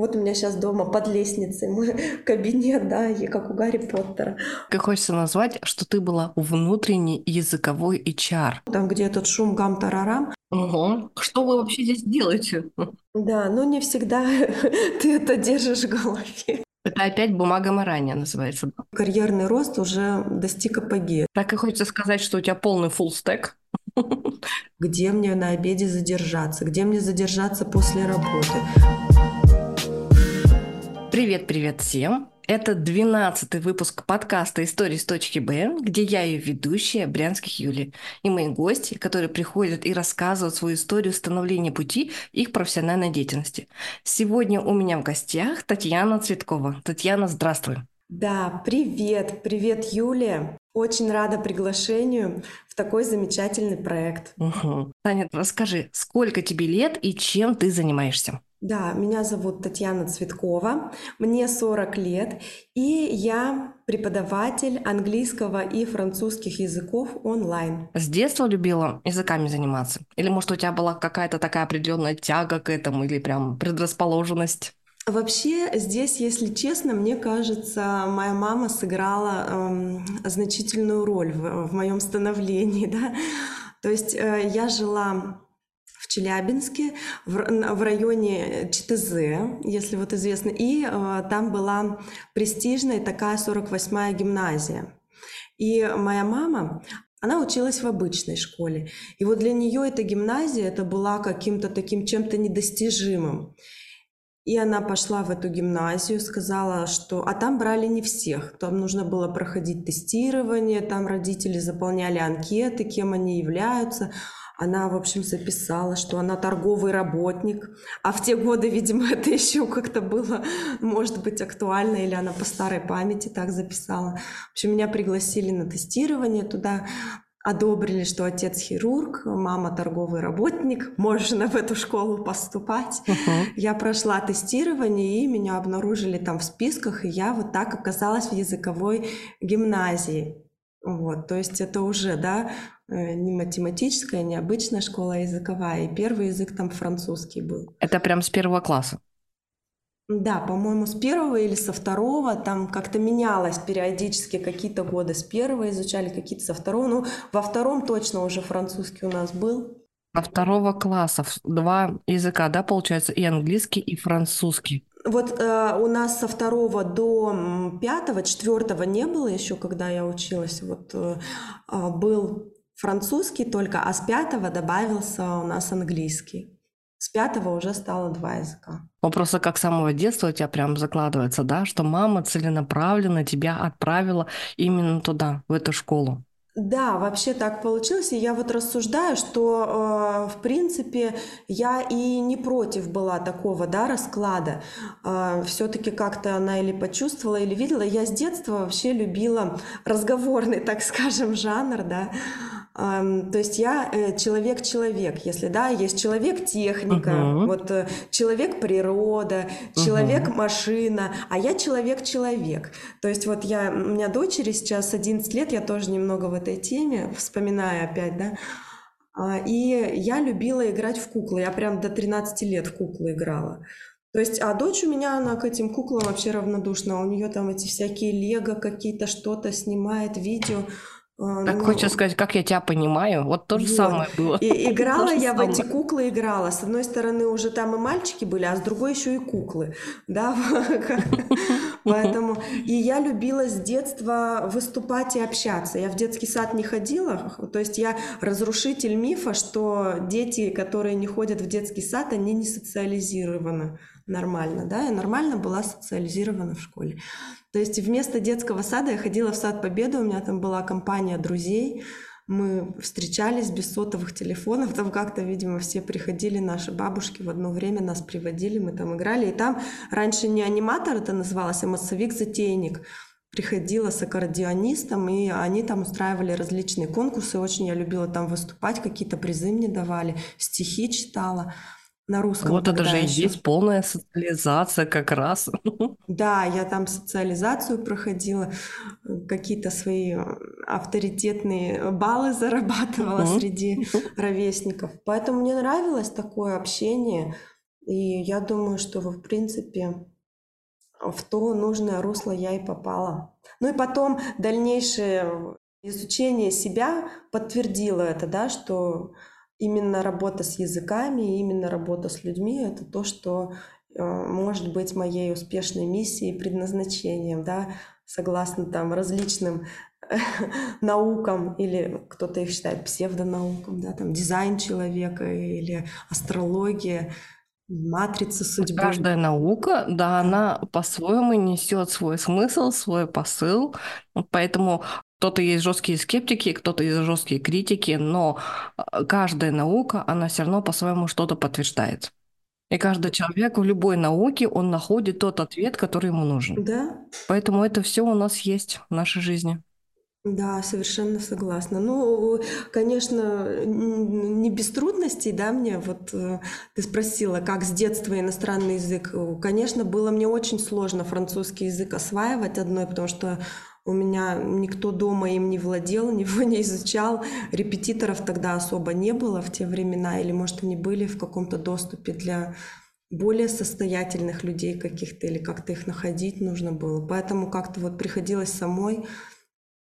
Вот у меня сейчас дома под лестницей мой кабинет, да, и как у Гарри Поттера. Как хочется назвать, что ты была внутренний языковой HR. Там, где этот шум гам-тарарам. Ого. Что вы вообще здесь делаете? Да, но не всегда ты это держишь в голове. Это опять бумага марания называется. Карьерный рост уже достиг апогея. Так и хочется сказать, что у тебя полный full стек. Где мне на обеде задержаться? Где мне задержаться после работы? Привет-привет всем! Это 12 выпуск подкаста «Истории с точки Б», где я ее ведущая, Брянских Юли, и мои гости, которые приходят и рассказывают свою историю становления пути их профессиональной деятельности. Сегодня у меня в гостях Татьяна Цветкова. Татьяна, здравствуй! Да, привет, привет, Юлия. Очень рада приглашению в такой замечательный проект. Угу. Таня, расскажи, сколько тебе лет и чем ты занимаешься? Да, меня зовут Татьяна Цветкова, мне 40 лет, и я преподаватель английского и французских языков онлайн. С детства любила языками заниматься? Или, может, у тебя была какая-то такая определенная тяга к этому, или прям предрасположенность? Вообще здесь, если честно, мне кажется, моя мама сыграла эм, значительную роль в, в моем становлении, да. То есть э, я жила Челябинске, в, в районе ЧТЗ, если вот известно, и э, там была престижная такая 48-я гимназия. И моя мама, она училась в обычной школе. И вот для нее эта гимназия, это была каким-то таким чем-то недостижимым. И она пошла в эту гимназию, сказала, что... А там брали не всех. Там нужно было проходить тестирование, там родители заполняли анкеты, кем они являются. Она, в общем, записала, что она торговый работник. А в те годы, видимо, это еще как-то было, может быть, актуально, или она по старой памяти так записала. В общем, меня пригласили на тестирование туда, одобрили, что отец хирург, мама торговый работник, можно в эту школу поступать. Uh-huh. Я прошла тестирование, и меня обнаружили там в списках, и я вот так оказалась в языковой гимназии. Вот, то есть это уже, да, Э, не математическая, не обычная школа, а языковая. И первый язык там французский был. Это прям с первого класса? Да, по-моему, с первого или со второго, там как-то менялось периодически, какие-то годы с первого изучали, какие-то со второго. Ну, во втором точно уже французский у нас был. Со второго класса два языка, да, получается, и английский, и французский. Вот э, у нас со второго до пятого, четвертого не было еще, когда я училась. Вот э, а, был французский только, а с пятого добавился у нас английский. С пятого уже стало два языка. Ну, просто как с самого детства у тебя прям закладывается, да, что мама целенаправленно тебя отправила именно туда, в эту школу. Да, вообще так получилось. И я вот рассуждаю, что, э, в принципе, я и не против была такого да, расклада. Э, Все-таки как-то она или почувствовала, или видела. Я с детства вообще любила разговорный, так скажем, жанр, да. То есть я э, человек-человек, если да, есть человек-техника, uh-huh. вот э, человек-природа, человек-машина, а я человек-человек. То есть вот я, у меня дочери сейчас 11 лет, я тоже немного в этой теме, вспоминаю опять, да, а, и я любила играть в куклы, я прям до 13 лет в куклы играла. То есть, а дочь у меня, она к этим куклам вообще равнодушна. У нее там эти всякие лего какие-то, что-то снимает, видео. А, так ну, хочется сказать, как я тебя понимаю. Вот то же вот. самое было. И играла я в эти куклы, играла. С одной стороны уже там и мальчики были, а с другой еще и куклы. Да, поэтому... И я любила с детства выступать и общаться. Я в детский сад не ходила, то есть я разрушитель мифа, что дети, которые не ходят в детский сад, они не социализированы нормально, да, я нормально была социализирована в школе. То есть вместо детского сада я ходила в сад Победы, у меня там была компания друзей, мы встречались без сотовых телефонов, там как-то, видимо, все приходили, наши бабушки в одно время нас приводили, мы там играли, и там раньше не аниматор это называлось, а массовик-затейник, приходила с аккордеонистом, и они там устраивали различные конкурсы, очень я любила там выступать, какие-то призы мне давали, стихи читала на русском. Вот это же и есть полная социализация как раз. Да, я там социализацию проходила, какие-то свои авторитетные баллы зарабатывала среди ровесников. Поэтому мне нравилось такое общение. И я думаю, что, в принципе, в то нужное русло я и попала. Ну и потом дальнейшее изучение себя подтвердило это, да, что именно работа с языками, именно работа с людьми — это то, что э, может быть моей успешной миссией, предназначением, да, согласно там различным наукам, или кто-то их считает псевдонаукам, да, там дизайн человека или астрология, матрица судьбы. Каждая наука, да, она по-своему несет свой смысл, свой посыл, поэтому кто-то есть жесткие скептики, кто-то есть жесткие критики, но а, каждая наука, она все равно по-своему что-то подтверждает. И каждый человек в любой науке, он находит тот ответ, который ему нужен. Да. Поэтому это все у нас есть в нашей жизни. Да, совершенно согласна. Ну, конечно, не без трудностей, да, мне вот э, ты спросила, как с детства иностранный язык. Конечно, было мне очень сложно французский язык осваивать одной, потому что у меня никто дома им не владел, него не изучал. Репетиторов тогда особо не было в те времена, или, может, они были в каком-то доступе для более состоятельных людей каких-то, или как-то их находить нужно было. Поэтому как-то вот приходилось самой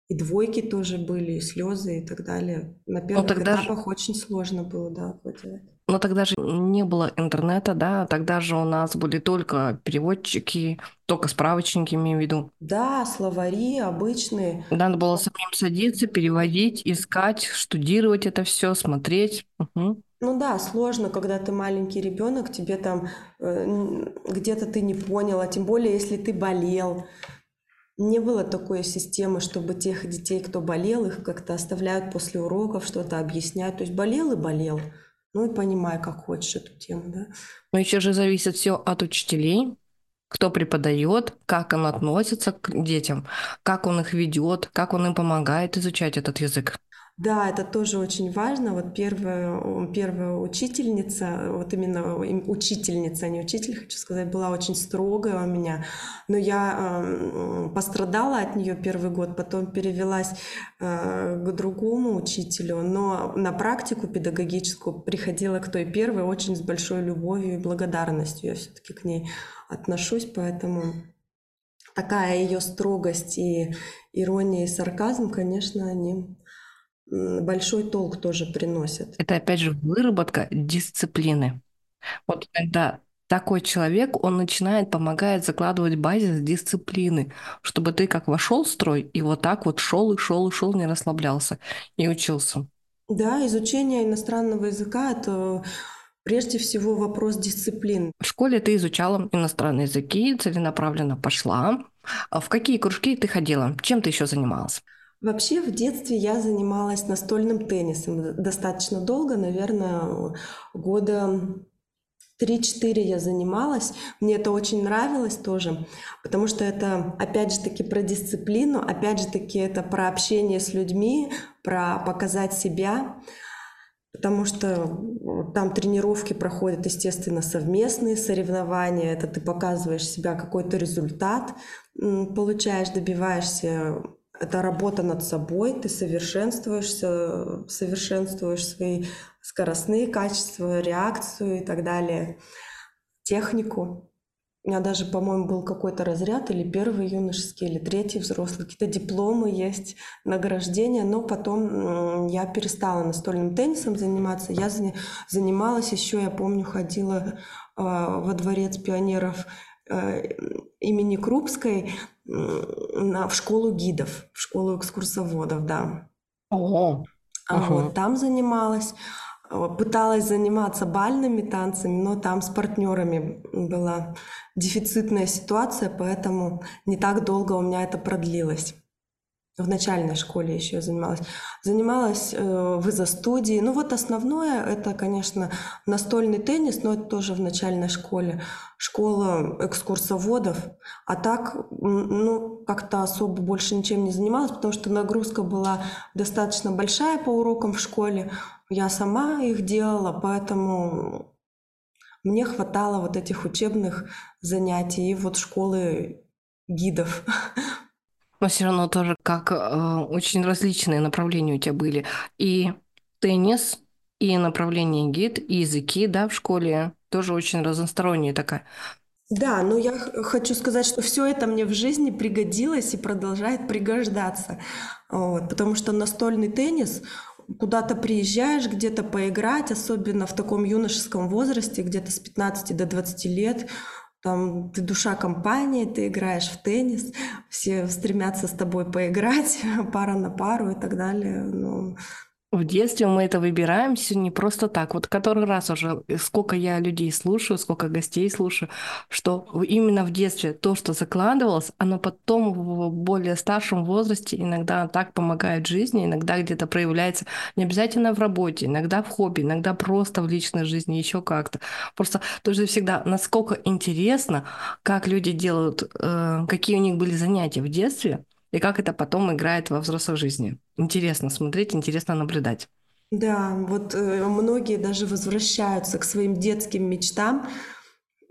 и двойки тоже были, и слезы и так далее. На ну, первых тогда этапах же... очень сложно было, да, владевать. Но тогда же не было интернета, да, тогда же у нас были только переводчики, только справочники, имею в виду. Да, словари обычные. Надо было самим садиться, переводить, искать, штудировать это все, смотреть. Угу. Ну да, сложно, когда ты маленький ребенок, тебе там э, где-то ты не понял, а тем более, если ты болел. Не было такой системы, чтобы тех детей, кто болел, их как-то оставляют после уроков, что-то объясняют. То есть болел и болел. Ну и понимай, как хочешь эту тему, да. Но еще же зависит все от учителей, кто преподает, как он относится к детям, как он их ведет, как он им помогает изучать этот язык. Да, это тоже очень важно. Вот первая, первая учительница, вот именно учительница, а не учитель, хочу сказать, была очень строгая у меня. Но я э, пострадала от нее первый год, потом перевелась э, к другому учителю. Но на практику педагогическую приходила к той первой очень с большой любовью и благодарностью. Я все-таки к ней отношусь, поэтому такая ее строгость и ирония и сарказм, конечно, они большой толк тоже приносит. Это опять же выработка дисциплины. Вот когда такой человек, он начинает, помогает закладывать базис дисциплины, чтобы ты как вошел в строй и вот так вот шел и шел и шел, не расслаблялся и учился. Да, изучение иностранного языка это прежде всего вопрос дисциплин. В школе ты изучала иностранные языки, целенаправленно пошла. А в какие кружки ты ходила? Чем ты еще занималась? Вообще в детстве я занималась настольным теннисом достаточно долго, наверное, года 3-4 я занималась. Мне это очень нравилось тоже, потому что это, опять же таки, про дисциплину, опять же таки, это про общение с людьми, про показать себя, потому что там тренировки проходят, естественно, совместные соревнования, это ты показываешь себя, какой-то результат получаешь, добиваешься это работа над собой, ты совершенствуешься, совершенствуешь свои скоростные качества, реакцию и так далее, технику. У меня даже, по-моему, был какой-то разряд, или первый юношеский, или третий взрослый, какие-то дипломы есть, награждения, но потом я перестала настольным теннисом заниматься. Я занималась еще, я помню, ходила а, во дворец пионеров имени Крупской, на, в школу гидов, в школу экскурсоводов, да. Ого. А угу. вот там занималась. Пыталась заниматься бальными танцами, но там с партнерами была дефицитная ситуация, поэтому не так долго у меня это продлилось в начальной школе еще занималась. Занималась э, в изо-студии. Ну вот основное это, конечно, настольный теннис, но это тоже в начальной школе. Школа экскурсоводов. А так, ну, как-то особо больше ничем не занималась, потому что нагрузка была достаточно большая по урокам в школе. Я сама их делала, поэтому мне хватало вот этих учебных занятий и вот школы гидов Но все равно тоже как э, очень различные направления у тебя были. И теннис, и направление гид, и языки, да, в школе. тоже очень разносторонняя такая. Да, но я хочу сказать, что все это мне в жизни пригодилось и продолжает пригождаться. Вот, потому что настольный теннис, куда-то приезжаешь где-то поиграть, особенно в таком юношеском возрасте, где-то с 15 до 20 лет, там ты душа компании, ты играешь в теннис, все стремятся с тобой поиграть, пара на пару и так далее. Ну, в детстве мы это выбираем все не просто так. Вот который раз уже, э, сколько я людей слушаю, сколько гостей слушаю, что именно в детстве то, что закладывалось, оно потом в более старшем возрасте иногда так помогает жизни, иногда где-то проявляется не обязательно в работе, иногда в хобби, иногда просто в личной жизни, еще как-то. Просто тоже всегда, насколько интересно, как люди делают, э, какие у них были занятия в детстве, и как это потом играет во взрослой жизни. Интересно смотреть, интересно наблюдать. Да, вот э, многие даже возвращаются к своим детским мечтам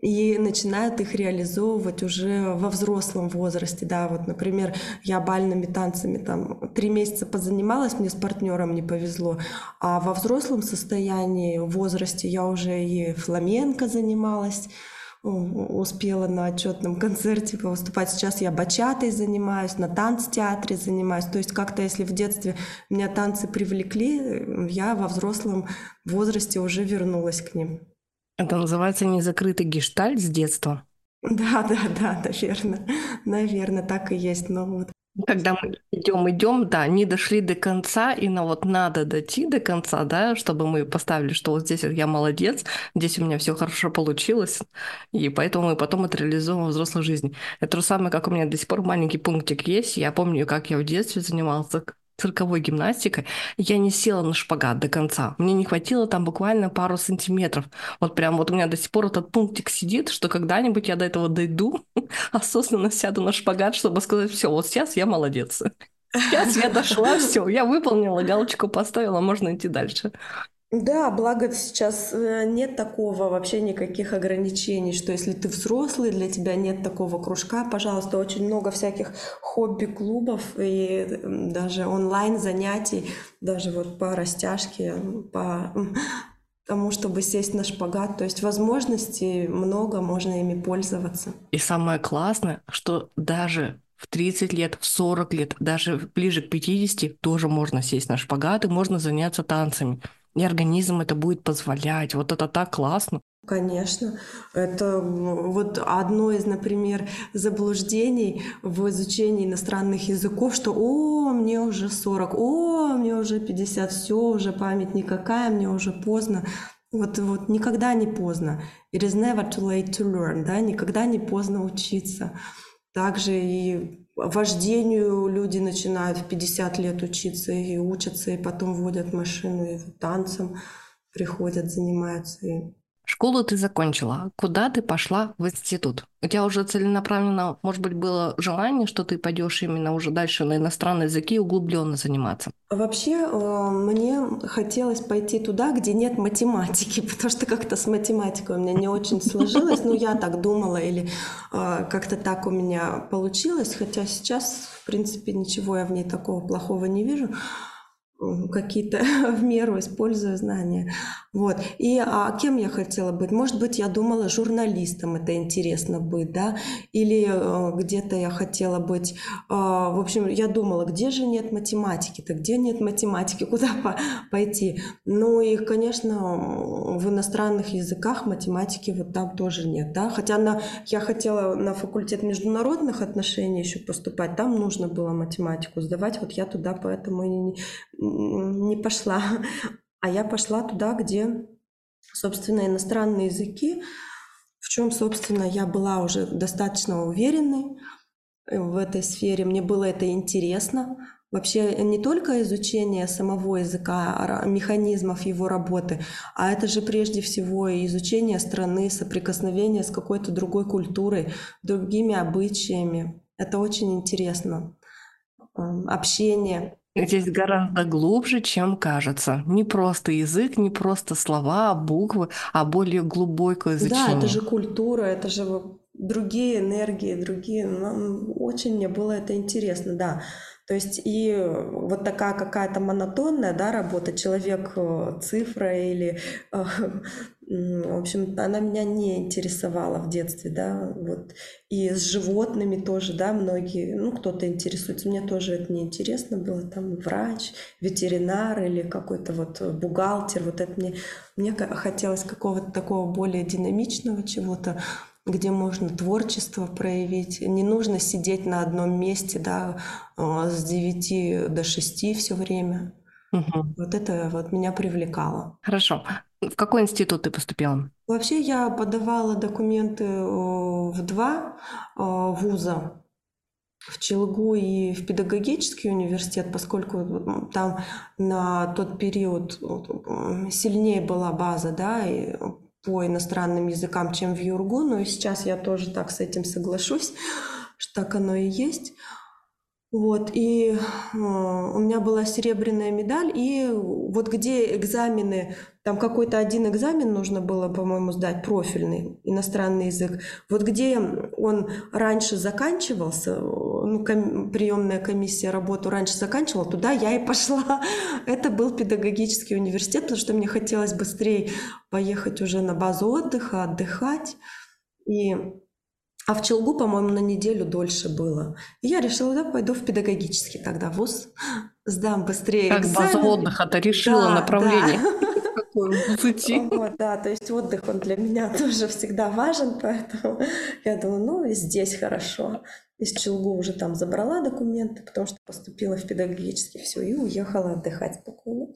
и начинают их реализовывать уже во взрослом возрасте. Да, вот, например, я бальными танцами там три месяца позанималась, мне с партнером не повезло, а во взрослом состоянии, в возрасте я уже и фламенко занималась, успела на отчетном концерте выступать. Сейчас я бачатой занимаюсь, на танцтеатре занимаюсь. То есть как-то, если в детстве меня танцы привлекли, я во взрослом возрасте уже вернулась к ним. Это называется незакрытый гештальт с детства. Да, да, да, наверное. Наверное, так и есть. Но вот когда мы идем, идем, да, не дошли до конца, и на вот надо дойти до конца, да, чтобы мы поставили, что вот здесь я молодец, здесь у меня все хорошо получилось, и поэтому мы потом это реализуем в взрослой жизни. Это то же самое, как у меня до сих пор маленький пунктик есть. Я помню, как я в детстве занимался цирковой гимнастикой, я не села на шпагат до конца. Мне не хватило там буквально пару сантиметров. Вот прям вот у меня до сих пор этот пунктик сидит, что когда-нибудь я до этого дойду, осознанно сяду на шпагат, чтобы сказать, все, вот сейчас я молодец. Сейчас я дошла, все, я выполнила, галочку поставила, можно идти дальше. Да, благо сейчас э, нет такого вообще никаких ограничений, что если ты взрослый, для тебя нет такого кружка, пожалуйста, очень много всяких хобби-клубов и даже онлайн-занятий, даже вот по растяжке, по тому, чтобы сесть на шпагат. То есть возможностей много, можно ими пользоваться. И самое классное, что даже в 30 лет, в 40 лет, даже ближе к 50 тоже можно сесть на шпагат и можно заняться танцами и организм это будет позволять. Вот это так классно. Конечно. Это вот одно из, например, заблуждений в изучении иностранных языков, что «О, мне уже 40, о, мне уже 50, все, уже память никакая, мне уже поздно». Вот, вот никогда не поздно. It is never too late to learn, да, никогда не поздно учиться. Также и вождению люди начинают в 50 лет учиться и учатся, и потом водят машину, и танцем приходят, занимаются. И Школу ты закончила. Куда ты пошла в институт? У тебя уже целенаправленно, может быть, было желание, что ты пойдешь именно уже дальше на иностранные языки углубленно заниматься? Вообще, э, мне хотелось пойти туда, где нет математики, потому что как-то с математикой у меня не очень сложилось. Ну, я так думала, или э, как-то так у меня получилось. Хотя сейчас, в принципе, ничего я в ней такого плохого не вижу какие-то в меру использую знания. Вот. И а кем я хотела быть? Может быть, я думала журналистом, это интересно быть, да? Или э, где-то я хотела быть... Э, в общем, я думала, где же нет математики-то? Где нет математики? Куда по пойти? Ну и, конечно, в иностранных языках математики вот там тоже нет, да? Хотя на, я хотела на факультет международных отношений еще поступать, там нужно было математику сдавать, вот я туда поэтому и не, не пошла. А я пошла туда, где, собственно, иностранные языки, в чем, собственно, я была уже достаточно уверенной в этой сфере. Мне было это интересно. Вообще не только изучение самого языка, а механизмов его работы, а это же прежде всего изучение страны, соприкосновение с какой-то другой культурой, другими обычаями. Это очень интересно. Общение. Здесь гораздо глубже, чем кажется. Не просто язык, не просто слова, буквы, а более глубокое изучение. Да, это же культура, это же другие энергии, другие. Ну, очень мне было это интересно, да. То есть и вот такая какая-то монотонная да, работа, человек э, цифра или э, В общем, она меня не интересовала в детстве, да, вот. И с животными тоже, да, многие, ну, кто-то интересуется. Мне тоже это не интересно было, там, врач, ветеринар или какой-то вот бухгалтер, вот это мне, мне хотелось какого-то такого более динамичного чего-то, где можно творчество проявить. Не нужно сидеть на одном месте, да, а, с 9 до 6 все время. Угу. Вот это вот меня привлекало. Хорошо. В какой институт ты поступила? Вообще я подавала документы э, в два э, вуза, в Челгу и в педагогический университет, поскольку там на тот период сильнее была база, да, и по иностранным языкам, чем в Юргу, но сейчас я тоже так с этим соглашусь, что так оно и есть. Вот, и э, у меня была серебряная медаль, и вот где экзамены, там какой-то один экзамен нужно было, по-моему, сдать, профильный, иностранный язык, вот где он раньше заканчивался, ну, ком- приемная комиссия работу раньше заканчивала, туда я и пошла. Это был педагогический университет, потому что мне хотелось быстрее поехать уже на базу отдыха, отдыхать. И а в Челгу, по-моему, на неделю дольше было. И я решила, да, пойду в педагогический тогда вуз, сдам быстрее Как экзамен. база отдыха, ты решила да, направление. Да. Вот, да, то есть отдых, он для меня тоже всегда важен, поэтому я думаю, ну, и здесь хорошо. Из Челгу уже там забрала документы, потому что поступила в педагогический, все, и уехала отдыхать спокойно.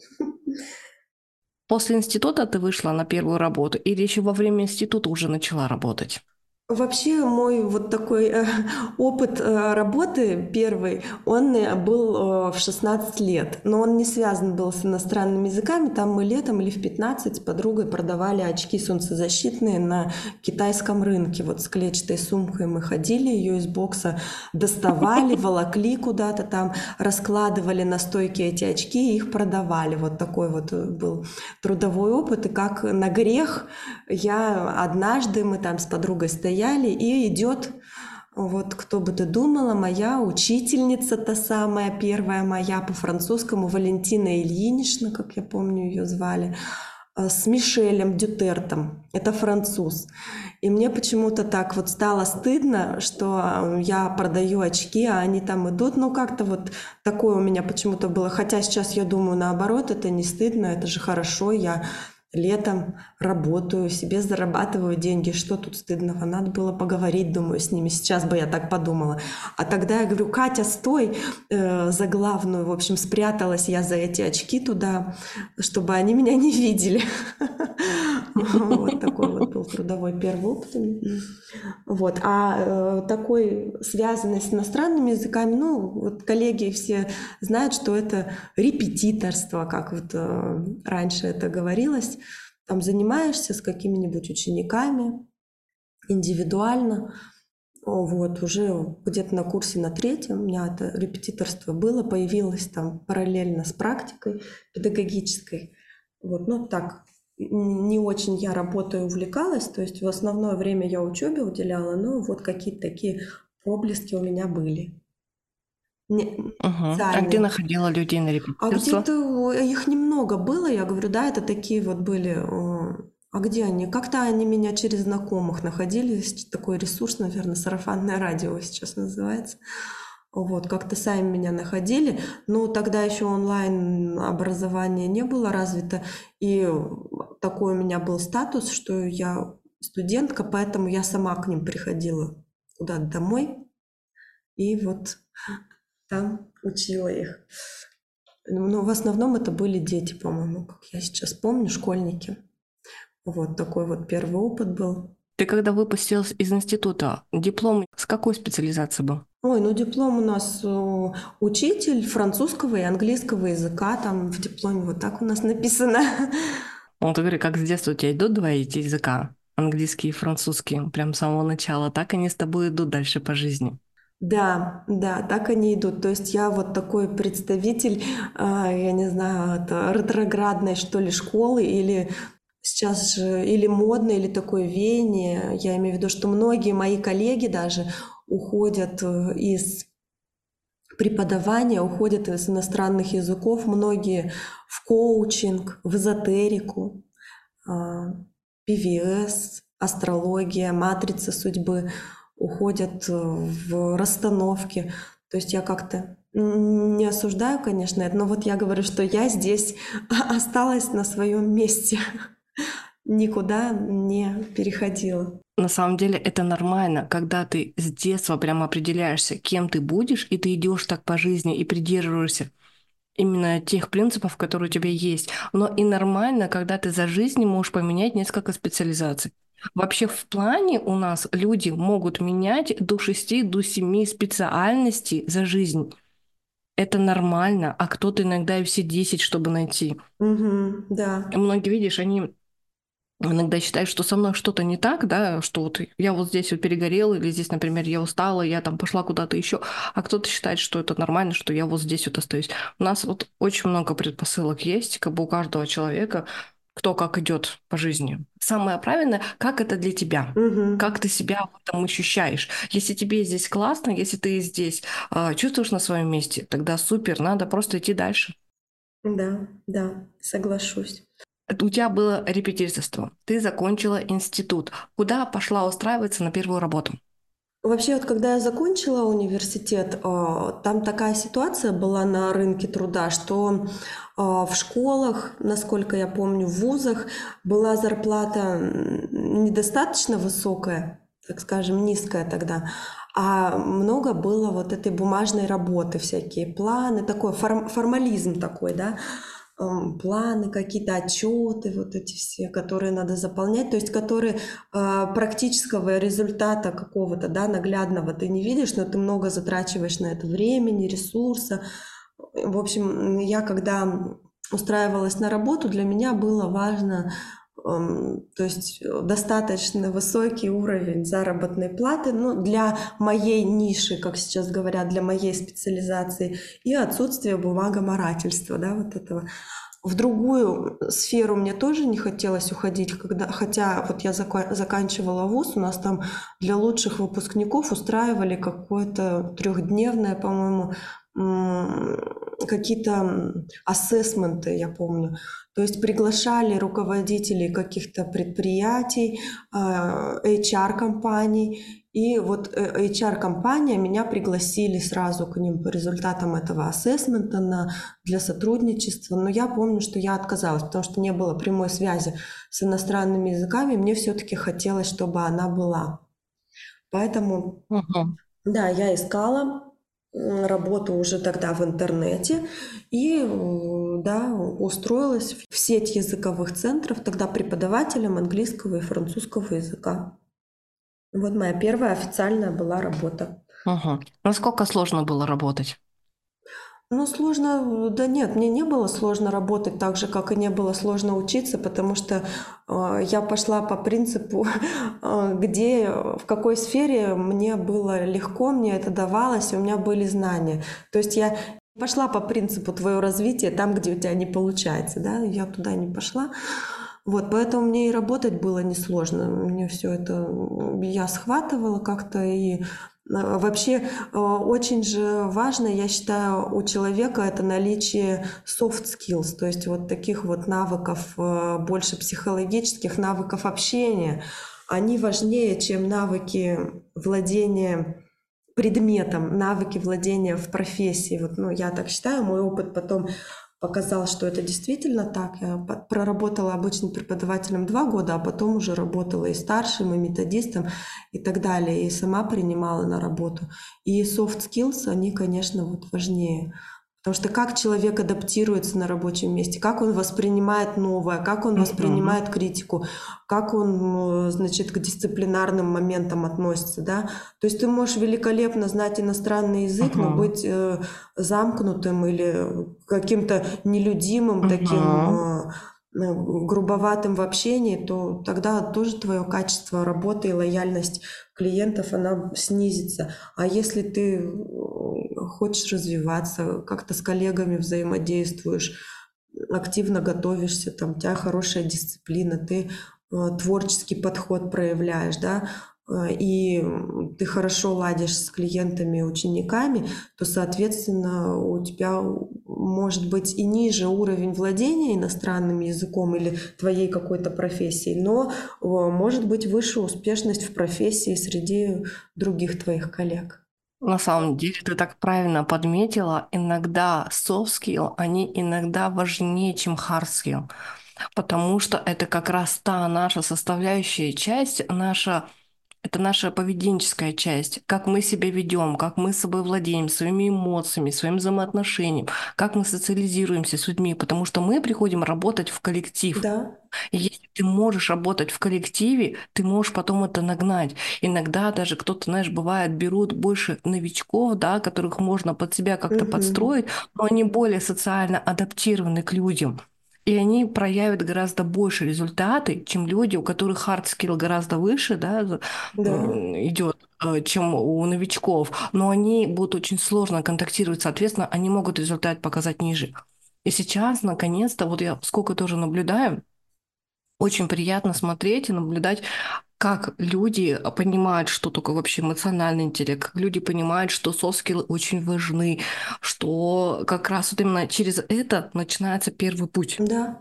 После института ты вышла на первую работу или еще во время института уже начала работать? Вообще мой вот такой э, опыт э, работы первый, он э, был э, в 16 лет, но он не связан был с иностранными языками. Там мы летом или в 15 с подругой продавали очки солнцезащитные на китайском рынке. Вот с клетчатой сумкой мы ходили, ее из бокса доставали, волокли куда-то там, раскладывали на стойке эти очки и их продавали. Вот такой вот э, был трудовой опыт. И как на грех я однажды, мы там с подругой стояли, стояли, и идет, вот кто бы ты думала, моя учительница, та самая, первая моя по французскому, Валентина Ильинична, как я помню ее звали, э, с Мишелем Дютертом. Это француз. И мне почему-то так вот стало стыдно, что э, я продаю очки, а они там идут. Ну, как-то вот такое у меня почему-то было. Хотя сейчас я думаю, наоборот, это не стыдно, это же хорошо. Я летом работаю, себе зарабатываю деньги, что тут стыдного? Надо было поговорить, думаю, с ними. Сейчас бы я так подумала. А тогда я говорю, Катя, стой э, за главную. В общем, спряталась я за эти очки туда, чтобы они меня не видели. Вот такой вот был трудовой первый опыт. Вот. А э, такой связанный с иностранными языками, ну, вот коллеги все знают, что это репетиторство, как вот э, раньше это говорилось там занимаешься с какими-нибудь учениками индивидуально, вот, уже где-то на курсе на третьем у меня это репетиторство было, появилось там параллельно с практикой педагогической. Вот, ну так, не очень я работаю увлекалась, то есть в основное время я учебе уделяла, но вот какие-то такие проблески у меня были. Не, угу. А где находила людей на репетиторство? А где-то их немного было, я говорю, да, это такие вот были. А где они? Как-то они меня через знакомых находили, такой ресурс, наверное, сарафанное радио сейчас называется. Вот, как-то сами меня находили, но тогда еще онлайн образование не было развито, и такой у меня был статус, что я студентка, поэтому я сама к ним приходила куда-то домой, и вот там учила их. Но в основном это были дети, по-моему, как я сейчас помню, школьники. Вот такой вот первый опыт был. Ты когда выпустилась из института, диплом с какой специализацией был? Ой, ну диплом у нас э, учитель французского и английского языка, там в дипломе вот так у нас написано. Вот говори, как с детства у тебя идут два эти языка, английский и французский, прям с самого начала, так они с тобой идут дальше по жизни? Да, да, так они идут. То есть я вот такой представитель, а, я не знаю, это ретроградной что ли школы или сейчас же или модное, или такое веяние. Я имею в виду, что многие мои коллеги даже уходят э, из преподавания, уходят из иностранных языков, многие в коучинг, в эзотерику, а, ПВС, астрология, матрица судьбы уходят в расстановки. То есть я как-то не осуждаю, конечно, это, но вот я говорю, что я здесь осталась на своем месте, никуда не переходила. На самом деле это нормально, когда ты с детства прямо определяешься, кем ты будешь, и ты идешь так по жизни и придерживаешься именно тех принципов, которые у тебя есть. Но и нормально, когда ты за жизнь можешь поменять несколько специализаций. Вообще в плане у нас люди могут менять до 6, до 7 специальностей за жизнь. Это нормально, а кто-то иногда и все 10, чтобы найти. Угу, да. Многие, видишь, они иногда считают, что со мной что-то не так, да, что вот я вот здесь вот перегорела, или здесь, например, я устала, я там пошла куда-то еще, а кто-то считает, что это нормально, что я вот здесь вот остаюсь. У нас вот очень много предпосылок есть, как бы у каждого человека, кто как идет по жизни. Самое правильное, как это для тебя, угу. как ты себя в этом ощущаешь. Если тебе здесь классно, если ты здесь э, чувствуешь на своем месте, тогда супер, надо просто идти дальше. Да, да, соглашусь. У тебя было репетиторство, ты закончила институт. Куда пошла устраиваться на первую работу? Вообще, вот когда я закончила университет, а, там такая ситуация была на рынке труда, что а, в школах, насколько я помню, в вузах была зарплата недостаточно высокая, так скажем, низкая тогда, а много было вот этой бумажной работы, всякие планы, такой формализм такой, да, планы, какие-то отчеты, вот эти все, которые надо заполнять, то есть которые э, практического результата какого-то, да, наглядного ты не видишь, но ты много затрачиваешь на это времени, ресурса. В общем, я когда устраивалась на работу, для меня было важно то есть достаточно высокий уровень заработной платы ну, для моей ниши, как сейчас говорят, для моей специализации, и отсутствие бумагоморательства, да, вот этого. В другую сферу мне тоже не хотелось уходить, когда, хотя вот я зака- заканчивала вуз, у нас там для лучших выпускников устраивали какое-то трехдневное, по-моему, какие-то ассессменты, я помню. То есть приглашали руководителей каких-то предприятий, HR-компаний, а, и вот э, HR-компания меня пригласили сразу к ним по результатам этого ассессмента на, для сотрудничества. Но я помню, что я отказалась, потому что не было прямой связи с иностранными языками. Мне все-таки хотелось, чтобы она была. Поэтому, uh-huh. да, я искала работу уже тогда в интернете и да, устроилась в сеть языковых центров, тогда преподавателем английского и французского языка. Вот моя первая официальная была работа. Угу. Насколько сложно было работать? Ну, сложно, да нет, мне не было сложно работать так же, как и не было сложно учиться, потому что э, я пошла по принципу, э, где, в какой сфере мне было легко, мне это давалось, у меня были знания. То есть я пошла по принципу твоего развития там, где у тебя не получается, да, я туда не пошла. Вот, поэтому мне и работать было несложно. Мне все это я схватывала как-то и вообще э, очень же важно, я считаю, у человека это наличие soft skills, то есть вот таких вот навыков, э, больше психологических навыков общения. Они важнее, чем навыки владения предметом, навыки владения в профессии. Вот, ну, я так считаю, мой опыт потом показал, что это действительно так. Я проработала обычным преподавателем два года, а потом уже работала и старшим, и методистом, и так далее, и сама принимала на работу. И soft skills, они, конечно, вот важнее. Потому что как человек адаптируется на рабочем месте, как он воспринимает новое, как он воспринимает критику, как он, э, значит, к дисциплинарным моментам относится, да. То есть ты можешь великолепно знать иностранный язык, uh-huh. но быть э, замкнутым или каким-то нелюдимым uh-huh. таким э, э, грубоватым в общении, то тогда тоже твое качество работы и лояльность клиентов, она снизится. А если ты хочешь развиваться, как-то с коллегами взаимодействуешь, активно готовишься, там, у тебя хорошая дисциплина, ты э, творческий подход проявляешь, да, э, и ты хорошо ладишь с клиентами, учениками, то, соответственно, у тебя может быть и ниже уровень владения иностранным языком или твоей какой-то профессией, но может быть выше успешность в профессии среди других твоих коллег. На самом деле, ты так правильно подметила, иногда soft skill, они иногда важнее, чем hard skill, потому что это как раз та наша составляющая часть, наша это наша поведенческая часть, как мы себя ведем, как мы собой владеем, своими эмоциями, своим взаимоотношением, как мы социализируемся с людьми, потому что мы приходим работать в коллектив. Да. И если ты можешь работать в коллективе, ты можешь потом это нагнать. Иногда даже кто-то, знаешь, бывает, берут больше новичков, да, которых можно под себя как-то угу. подстроить, но они более социально адаптированы к людям и они проявят гораздо больше результаты, чем люди, у которых hard skill гораздо выше, да, да. идет, э, чем у новичков, но они будут очень сложно контактировать, соответственно, они могут результат показать ниже. И сейчас, наконец-то, вот я сколько тоже наблюдаю, очень приятно смотреть и наблюдать, как люди понимают, что такое вообще эмоциональный интеллект, как люди понимают, что софт-скиллы очень важны, что как раз вот именно через это начинается первый путь. Да.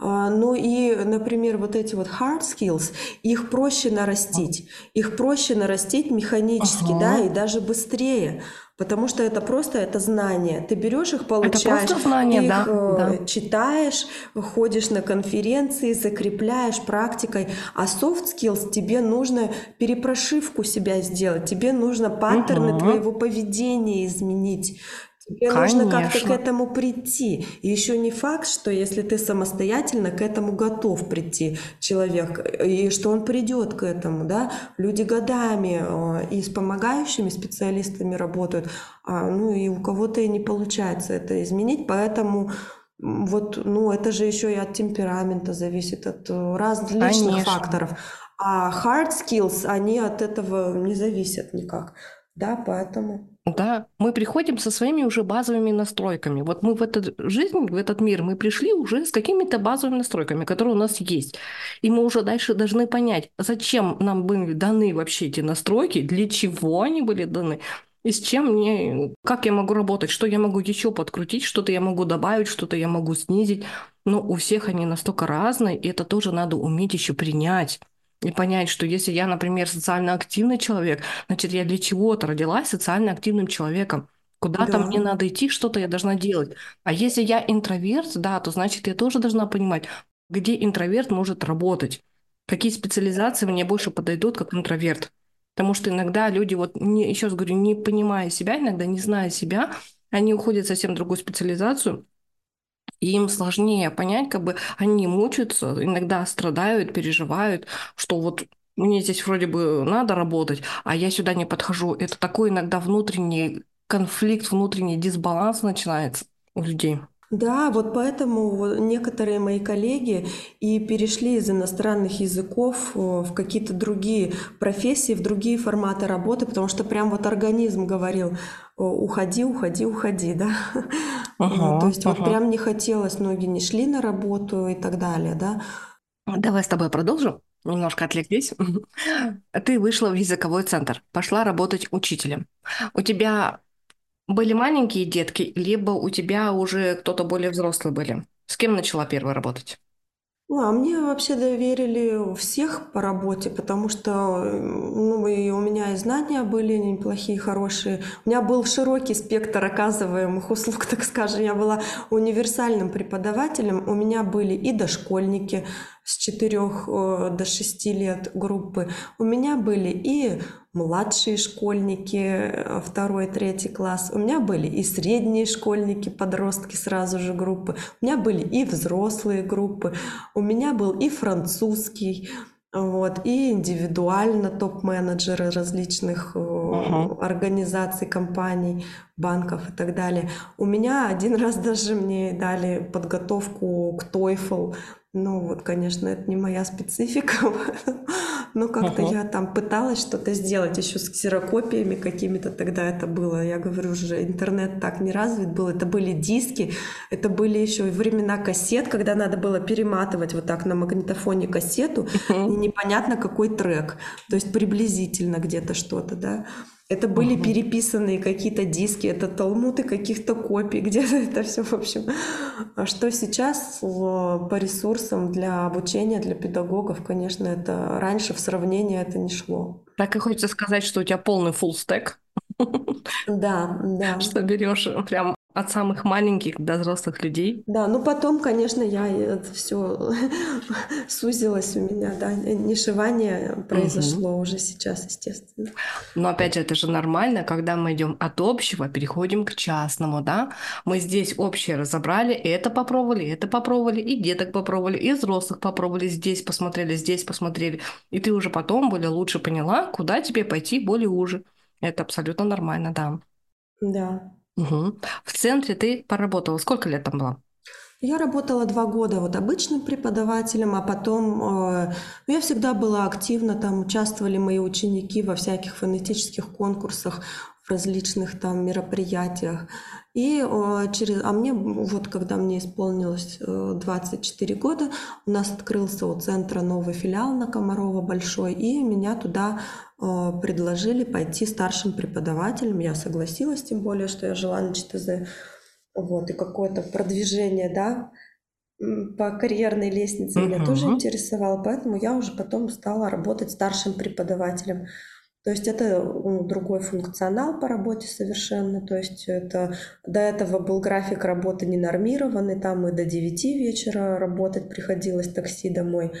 А, ну и, например, вот эти вот hard skills, их проще нарастить. Их проще нарастить механически, ага. да, и даже быстрее. Потому что это просто это знание. Ты берешь их, получаешь, это знание, их да, э, да. читаешь, ходишь на конференции, закрепляешь практикой. А soft skills тебе нужно перепрошивку себя сделать, тебе нужно паттерны угу. твоего поведения изменить. Тебе Конечно. нужно как-то к этому прийти. И еще не факт, что если ты самостоятельно к этому готов прийти, человек, и что он придет к этому, да. Люди годами э, и с помогающими специалистами работают, а, ну и у кого-то и не получается это изменить, поэтому вот, ну, это же еще и от темперамента зависит, от э, различных Конечно. факторов. А hard skills, они от этого не зависят никак. Да, поэтому... Да, мы приходим со своими уже базовыми настройками. Вот мы в эту жизнь, в этот мир, мы пришли уже с какими-то базовыми настройками, которые у нас есть. И мы уже дальше должны понять, зачем нам были даны вообще эти настройки, для чего они были даны, и с чем мне, как я могу работать, что я могу еще подкрутить, что-то я могу добавить, что-то я могу снизить. Но у всех они настолько разные, и это тоже надо уметь еще принять и понять, что если я, например, социально активный человек, значит, я для чего-то родилась социально активным человеком. Куда-то да. мне надо идти, что-то я должна делать. А если я интроверт, да, то значит, я тоже должна понимать, где интроверт может работать. Какие специализации мне больше подойдут как интроверт. Потому что иногда люди, вот, не, еще раз говорю, не понимая себя, иногда не зная себя, они уходят в совсем другую специализацию, и им сложнее понять, как бы они мучаются, иногда страдают, переживают, что вот мне здесь вроде бы надо работать, а я сюда не подхожу. Это такой иногда внутренний конфликт, внутренний дисбаланс начинается у людей. Да, вот поэтому некоторые мои коллеги и перешли из иностранных языков в какие-то другие профессии, в другие форматы работы, потому что прям вот организм говорил, уходи, уходи, уходи, да. Ага, То есть ага. вот прям не хотелось, ноги не шли на работу и так далее, да. Давай с тобой продолжим. Немножко отвлеклись. Ты вышла в языковой центр, пошла работать учителем. У тебя были маленькие детки, либо у тебя уже кто-то более взрослый были? С кем начала первой работать? Ну, а мне вообще доверили всех по работе, потому что ну, и у меня и знания были неплохие, хорошие. У меня был широкий спектр оказываемых услуг, так скажем. Я была универсальным преподавателем. У меня были и дошкольники с 4 э, до 6 лет группы. У меня были и младшие школьники, э, второй, третий класс. У меня были и средние школьники, подростки сразу же группы. У меня были и взрослые группы. У меня был и французский, вот, и индивидуально топ-менеджеры различных uh-huh. организаций, компаний, банков и так далее. У меня один раз даже мне дали подготовку к TOEFL, ну вот, конечно, это не моя специфика, но как-то uh-huh. я там пыталась что-то сделать еще с ксерокопиями какими-то тогда это было. Я говорю уже, интернет так не развит был. Это были диски, это были еще времена кассет, когда надо было перематывать вот так на магнитофоне кассету, и непонятно какой трек, то есть приблизительно где-то что-то, да. Это были угу. переписанные какие-то диски, это талмуды каких-то копий, где-то это все, в общем. А что сейчас по ресурсам для обучения, для педагогов, конечно, это раньше в сравнении это не шло. Так и хочется сказать, что у тебя полный full stack. Да, да. Что берешь прям от самых маленьких до взрослых людей. Да, ну потом, конечно, я это все сузилось у меня, да, нишевание произошло угу. уже сейчас, естественно. Но опять же, это же нормально, когда мы идем от общего, переходим к частному, да. Мы здесь общее разобрали, это попробовали, это попробовали, и деток попробовали, и взрослых попробовали, здесь посмотрели, здесь посмотрели. И ты уже потом более лучше поняла, куда тебе пойти более уже. Это абсолютно нормально, да. Да. Угу. В центре ты поработала. Сколько лет там была? Я работала два года вот обычным преподавателем, а потом э, ну, я всегда была активна, там участвовали мои ученики во всяких фонетических конкурсах, в различных там мероприятиях. И э, через, а мне вот когда мне исполнилось э, 24 года, у нас открылся у центра новый филиал на Комарова большой, и меня туда э, предложили пойти старшим преподавателем. Я согласилась, тем более, что я жила на ЧТЗ. Вот, и какое-то продвижение, да, по карьерной лестнице uh-huh. меня тоже интересовало, поэтому я уже потом стала работать старшим преподавателем. То есть это ну, другой функционал по работе совершенно. То есть это до этого был график работы ненормированный, там и до 9 вечера работать приходилось такси домой.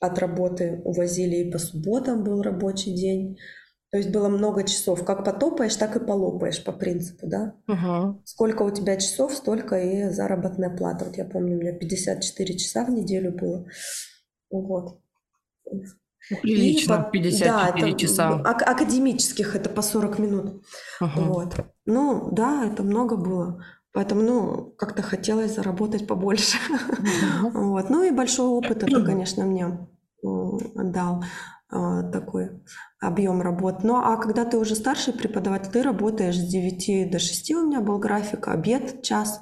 От работы увозили и по субботам был рабочий день. То есть было много часов. Как потопаешь, так и полопаешь по принципу, да? Угу. Сколько у тебя часов, столько и заработная плата. Вот я помню, у меня 54 часа в неделю было. Вот. Прилично, и, 54 да, это, часа. Ак- академических это по 40 минут. Угу. Вот. Ну, да, это много было. Поэтому, ну, как-то хотелось заработать побольше. Угу. вот. Ну и большой опыт это, конечно, мне дал а, такой объем работ. Ну а когда ты уже старший преподаватель, ты работаешь с 9 до 6 у меня был график, обед час,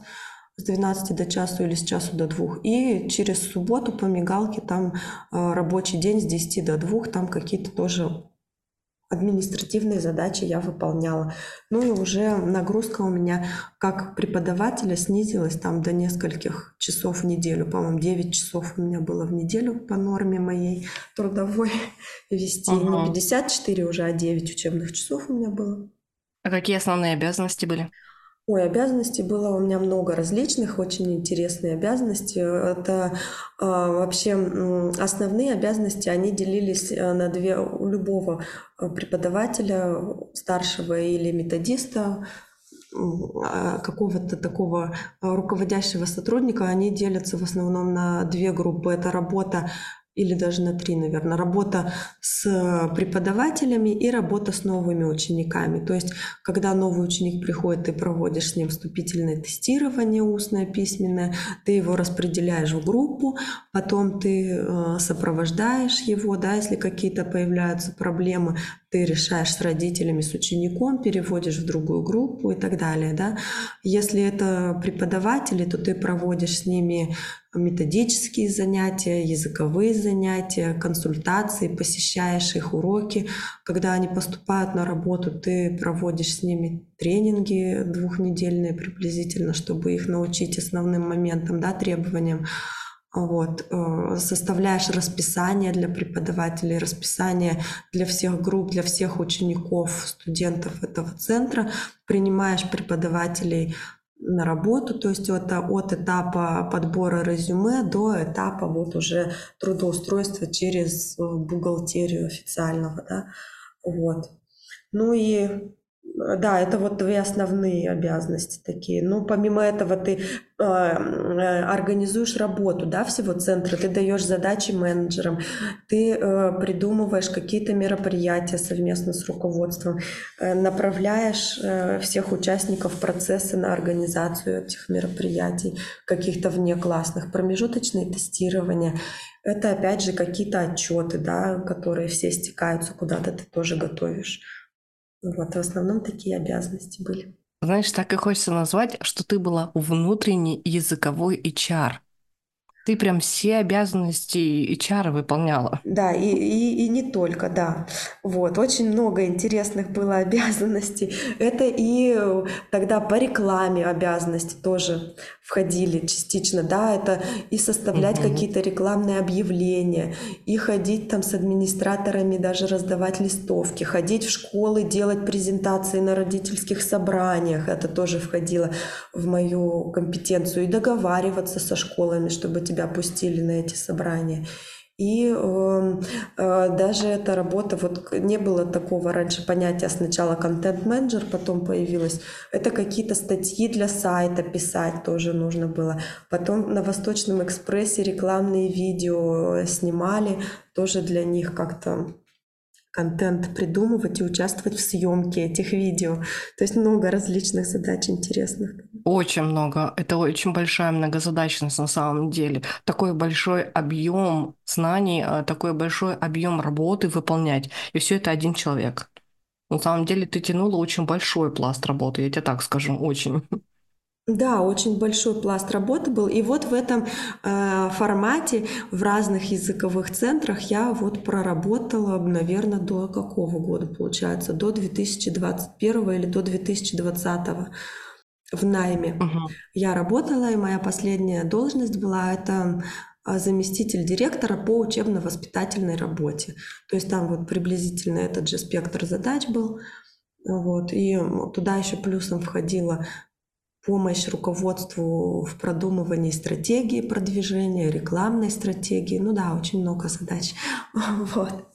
с 12 до часу или с часу до двух. И через субботу по мигалке там э, рабочий день с 10 до двух, там какие-то тоже административные задачи я выполняла. Ну и уже нагрузка у меня как преподавателя снизилась там до нескольких часов в неделю. По-моему, 9 часов у меня было в неделю по норме моей трудовой вести. Ага. Не 54 уже, а 9 учебных часов у меня было. А какие основные обязанности были? Ой, обязанностей было у меня много различных, очень интересные обязанности. Это э, вообще э, основные обязанности, они делились э, на две у любого э, преподавателя, старшего или методиста, а, какого-то такого руководящего сотрудника, они делятся в основном на две группы. Это работа или даже на три, наверное, работа с преподавателями и работа с новыми учениками. То есть, когда новый ученик приходит, ты проводишь с ним вступительное тестирование, устное, письменное, ты его распределяешь в группу, потом ты э, сопровождаешь его, да, если какие-то появляются проблемы, ты решаешь с родителями, с учеником, переводишь в другую группу и так далее. Да? Если это преподаватели, то ты проводишь с ними методические занятия, языковые занятия, консультации, посещаешь их уроки. Когда они поступают на работу, ты проводишь с ними тренинги двухнедельные приблизительно, чтобы их научить основным моментам, да, требованиям. Вот, э, составляешь расписание для преподавателей, расписание для всех групп, для всех учеников, студентов этого центра, принимаешь преподавателей на работу, то есть это от этапа подбора резюме до этапа вот уже трудоустройства через э, бухгалтерию официального, да, вот. Ну и да, это вот две основные обязанности такие. Ну, помимо этого ты э, э, организуешь работу, да, всего центра, ты даешь задачи менеджерам, ты э, придумываешь какие-то мероприятия совместно с руководством, э, направляешь э, всех участников процесса на организацию этих мероприятий, каких-то внеклассных, промежуточные тестирования. Это опять же какие-то отчеты, да, которые все стекаются, куда-то ты тоже готовишь. Вот, в основном такие обязанности были. Знаешь, так и хочется назвать, что ты была внутренний языковой HR. Ты прям все обязанности HR выполняла. Да, и, и, и не только, да. Вот, очень много интересных было обязанностей. Это и тогда по рекламе обязанности тоже входили частично, да, это и составлять угу. какие-то рекламные объявления, и ходить там с администраторами, даже раздавать листовки, ходить в школы, делать презентации на родительских собраниях, это тоже входило в мою компетенцию, и договариваться со школами, чтобы тебя пустили на эти собрания. И э, э, даже эта работа, вот не было такого раньше понятия сначала контент-менеджер, потом появилось. Это какие-то статьи для сайта писать тоже нужно было. Потом на Восточном экспрессе рекламные видео снимали, тоже для них как-то контент придумывать и участвовать в съемке этих видео. То есть много различных задач интересных. Очень много. Это очень большая многозадачность на самом деле. Такой большой объем знаний, э, такой большой объем работы выполнять. И все это один человек. На самом деле ты тянула очень большой пласт работы, я тебе так скажу, очень. Да, очень большой пласт работы был. И вот в этом э, формате в разных языковых центрах я вот проработала, наверное, до какого года получается? До 2021 или до 2020 в найме. Угу. Я работала, и моя последняя должность была это а, заместитель директора по учебно-воспитательной работе. То есть там вот приблизительно этот же спектр задач был. Вот. И туда еще плюсом входила помощь руководству в продумывании стратегии продвижения, рекламной стратегии. Ну да, очень много задач. Вот.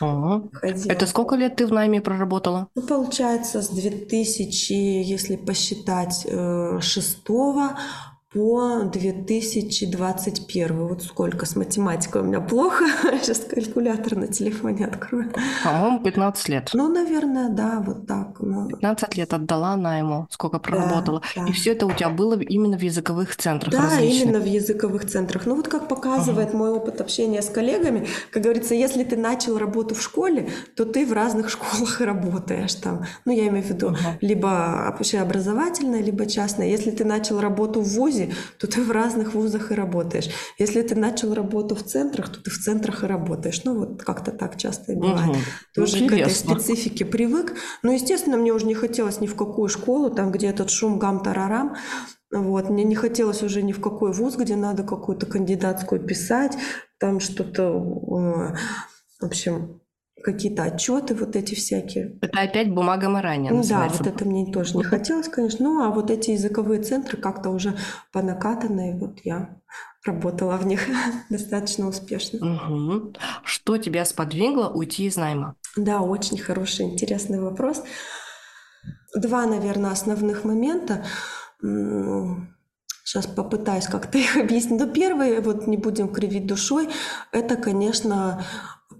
Ага. Это сколько лет ты в найме проработала? Ну, получается, с 2000, если посчитать, э, шестого по 2021. Вот сколько с математикой у меня плохо. Сейчас калькулятор на телефоне открою. По-моему, 15 лет. Ну, наверное, да, вот так. Ну. 15 лет отдала на ему, сколько проработала. Да, да. И все это у тебя было именно в языковых центрах Да, различных. именно в языковых центрах. Ну, вот как показывает ага. мой опыт общения с коллегами, как говорится, если ты начал работу в школе, то ты в разных школах работаешь там. Ну, я имею в виду, ага. либо общеобразовательная, либо частная. Если ты начал работу в ВУЗе, вузе, то ты в разных вузах и работаешь. Если ты начал работу в центрах, то ты в центрах и работаешь. Ну вот как-то так часто и бывает. Угу. Тоже Интересно. к этой специфике привык. Но, естественно, мне уже не хотелось ни в какую школу, там, где этот шум, гам, тарарам. Вот. Мне не хотелось уже ни в какой вуз, где надо какую-то кандидатскую писать, там что-то... Э, в общем, какие-то отчеты вот эти всякие. Это опять бумага Марания ну, Да, вот это мне тоже не хотелось, конечно. Ну, а вот эти языковые центры как-то уже по накатанной, вот я работала в них достаточно успешно. Угу. Что тебя сподвигло уйти из найма? Да, очень хороший, интересный вопрос. Два, наверное, основных момента. Сейчас попытаюсь как-то их объяснить. Но первый, вот не будем кривить душой, это, конечно,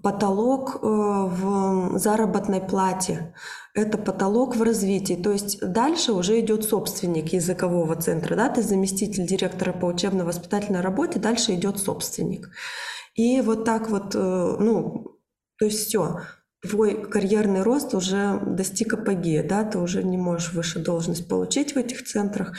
потолок э, в заработной плате. Это потолок в развитии. То есть дальше уже идет собственник языкового центра. Да? Ты заместитель директора по учебно-воспитательной работе, дальше идет собственник. И вот так вот, э, ну, то есть все, твой карьерный рост уже достиг апогея, да, ты уже не можешь выше должность получить в этих центрах.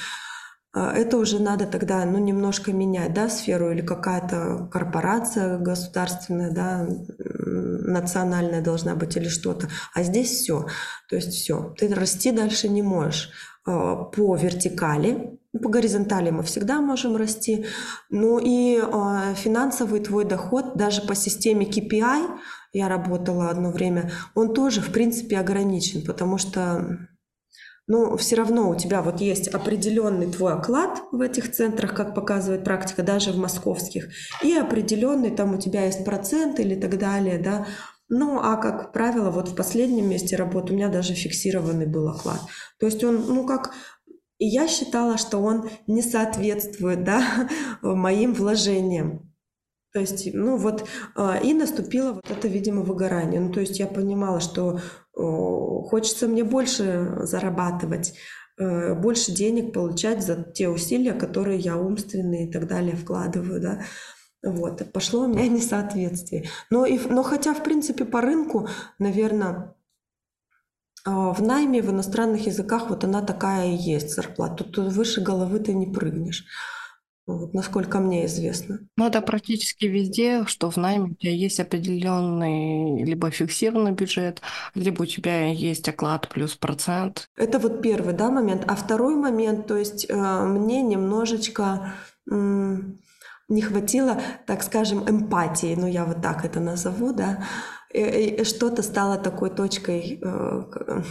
А, это уже надо тогда ну, немножко менять да, сферу или какая-то корпорация государственная, да, национальная должна быть или что-то. А здесь все. То есть все. Ты расти дальше не можешь. А, по вертикали, по горизонтали мы всегда можем расти. Ну и а, финансовый твой доход даже по системе KPI, я работала одно время, он тоже в принципе ограничен, потому что но все равно у тебя вот есть определенный твой оклад в этих центрах, как показывает практика, даже в московских, и определенный там у тебя есть процент или так далее, да. Ну, а как правило, вот в последнем месте работы у меня даже фиксированный был оклад. То есть он, ну, как и я считала, что он не соответствует да, моим вложениям. То есть, ну вот, а, и наступило вот это, видимо, выгорание. Ну, то есть я понимала, что хочется мне больше зарабатывать, э, больше денег получать за те усилия, которые я умственные и так далее вкладываю, да. Вот, пошло у меня несоответствие. Но, и, но хотя, в принципе, по рынку, наверное, а, в найме в иностранных языках вот она такая и есть зарплата. Тут выше головы ты не прыгнешь. Вот, насколько мне известно. Ну, это практически везде, что в найме у тебя есть определенный либо фиксированный бюджет, либо у тебя есть оклад плюс процент. Это вот первый да, момент. А второй момент, то есть э, мне немножечко не хватило, так скажем, эмпатии, ну я вот так это назову, да, что-то стало такой точкой э,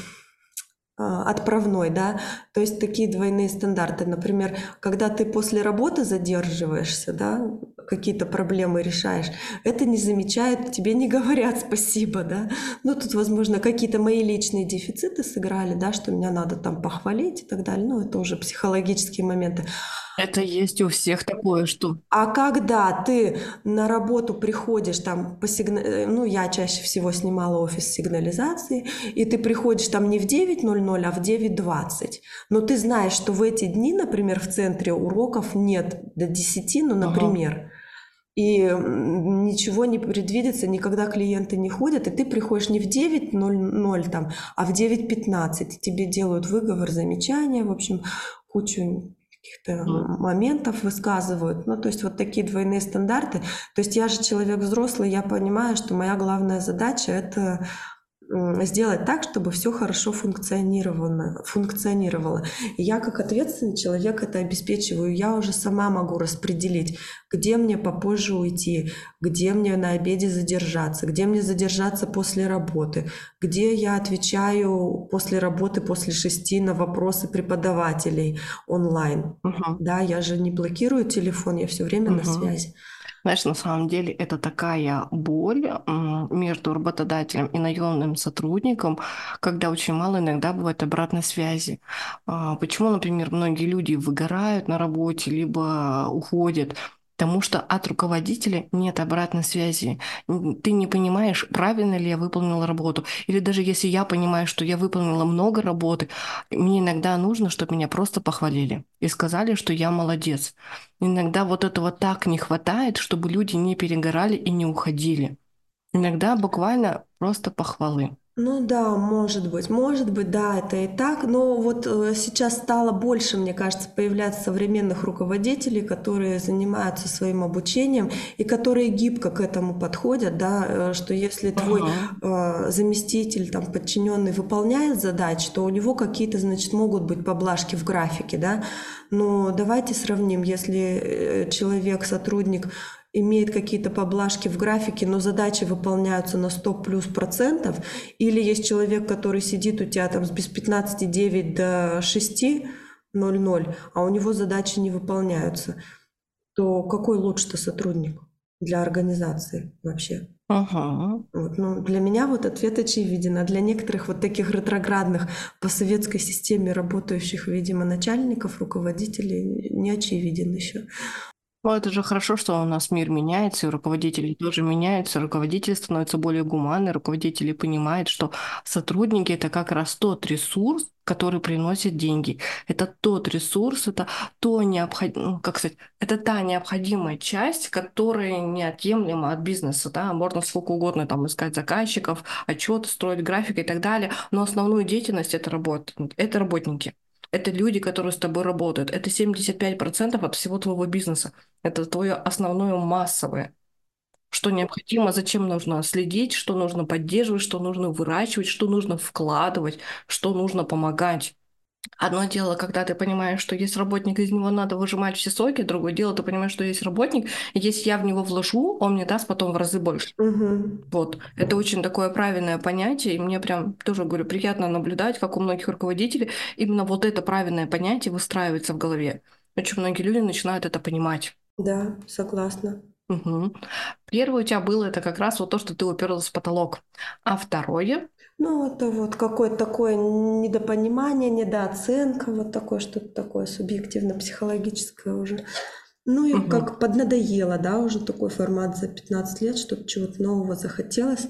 отправной, да, то есть такие двойные стандарты. Например, когда ты после работы задерживаешься, да, какие-то проблемы решаешь, это не замечают, тебе не говорят спасибо, да. Ну, тут, возможно, какие-то мои личные дефициты сыграли, да, что меня надо там похвалить и так далее. Ну, это уже психологические моменты. Это есть у всех такое, что... А когда ты на работу приходишь там по сигнал... Э, ну, я чаще всего снимала офис сигнализации, и ты приходишь там не в 9.00, а в 9.20. Но ты знаешь, что в эти дни, например, в центре уроков нет до 10, ну, например. Ага. И ничего не предвидится, никогда клиенты не ходят, и ты приходишь не в 9.00 там, а в 9.15. Тебе делают выговор, замечания, в общем, кучу каких-то моментов высказывают. Ну, то есть вот такие двойные стандарты. То есть я же человек взрослый, я понимаю, что моя главная задача это сделать так, чтобы все хорошо функционировало. функционировало. И я как ответственный человек это обеспечиваю. Я уже сама могу распределить, где мне попозже уйти, где мне на обеде задержаться, где мне задержаться после работы, где я отвечаю после работы, после шести на вопросы преподавателей онлайн. Угу. Да, я же не блокирую телефон, я все время угу. на связи. Знаешь, на самом деле это такая боль между работодателем и наемным сотрудником, когда очень мало иногда бывает обратной связи. А, почему, например, многие люди выгорают на работе, либо уходят? Потому что от руководителя нет обратной связи. Ты не понимаешь, правильно ли я выполнила работу. Или даже если я понимаю, что я выполнила много работы, мне иногда нужно, чтобы меня просто похвалили и сказали, что я молодец. Иногда вот этого так не хватает, чтобы люди не перегорали и не уходили. Иногда буквально просто похвалы. Ну да, может быть, может быть, да, это и так, но вот э, сейчас стало больше, мне кажется, появляться современных руководителей, которые занимаются своим обучением и которые гибко к этому подходят, да, э, что если твой ага. э, заместитель, там, подчиненный выполняет задачи, то у него какие-то, значит, могут быть поблажки в графике, да, но давайте сравним, если человек, сотрудник имеет какие-то поблажки в графике, но задачи выполняются на 100 плюс процентов, или есть человек, который сидит у тебя там с без 15.9 до 6.00, а у него задачи не выполняются, то какой лучше-то сотрудник для организации вообще? Ага. Вот, ну, для меня вот ответ очевиден, а для некоторых вот таких ретроградных по советской системе работающих, видимо, начальников, руководителей не очевиден еще. Ну, это же хорошо, что у нас мир меняется, и руководители тоже меняются, руководители становятся более гуманны, руководители понимают, что сотрудники — это как раз тот ресурс, который приносит деньги. Это тот ресурс, это то необходимо, ну, как сказать, это та необходимая часть, которая неотъемлема от бизнеса, да, можно сколько угодно там искать заказчиков, отчеты, строить график и так далее, но основную деятельность это работа, это работники. Это люди, которые с тобой работают. Это 75% от всего твоего бизнеса. Это твое основное массовое. Что необходимо, зачем нужно следить, что нужно поддерживать, что нужно выращивать, что нужно вкладывать, что нужно помогать. Одно дело, когда ты понимаешь, что есть работник, из него надо выжимать все соки, другое дело, ты понимаешь, что есть работник, и если я в него вложу, он мне даст потом в разы больше. Угу. Вот. Это очень такое правильное понятие, и мне прям тоже, говорю, приятно наблюдать, как у многих руководителей именно вот это правильное понятие выстраивается в голове. Очень многие люди начинают это понимать. Да, согласна. Угу. Первое у тебя было это как раз вот то, что ты уперлась в потолок. А второе? Ну, это вот какое-то такое недопонимание, недооценка, вот такое что-то такое субъективно-психологическое уже. Ну и угу. как поднадоело, да, уже такой формат за 15 лет, что-то чего-то нового захотелось.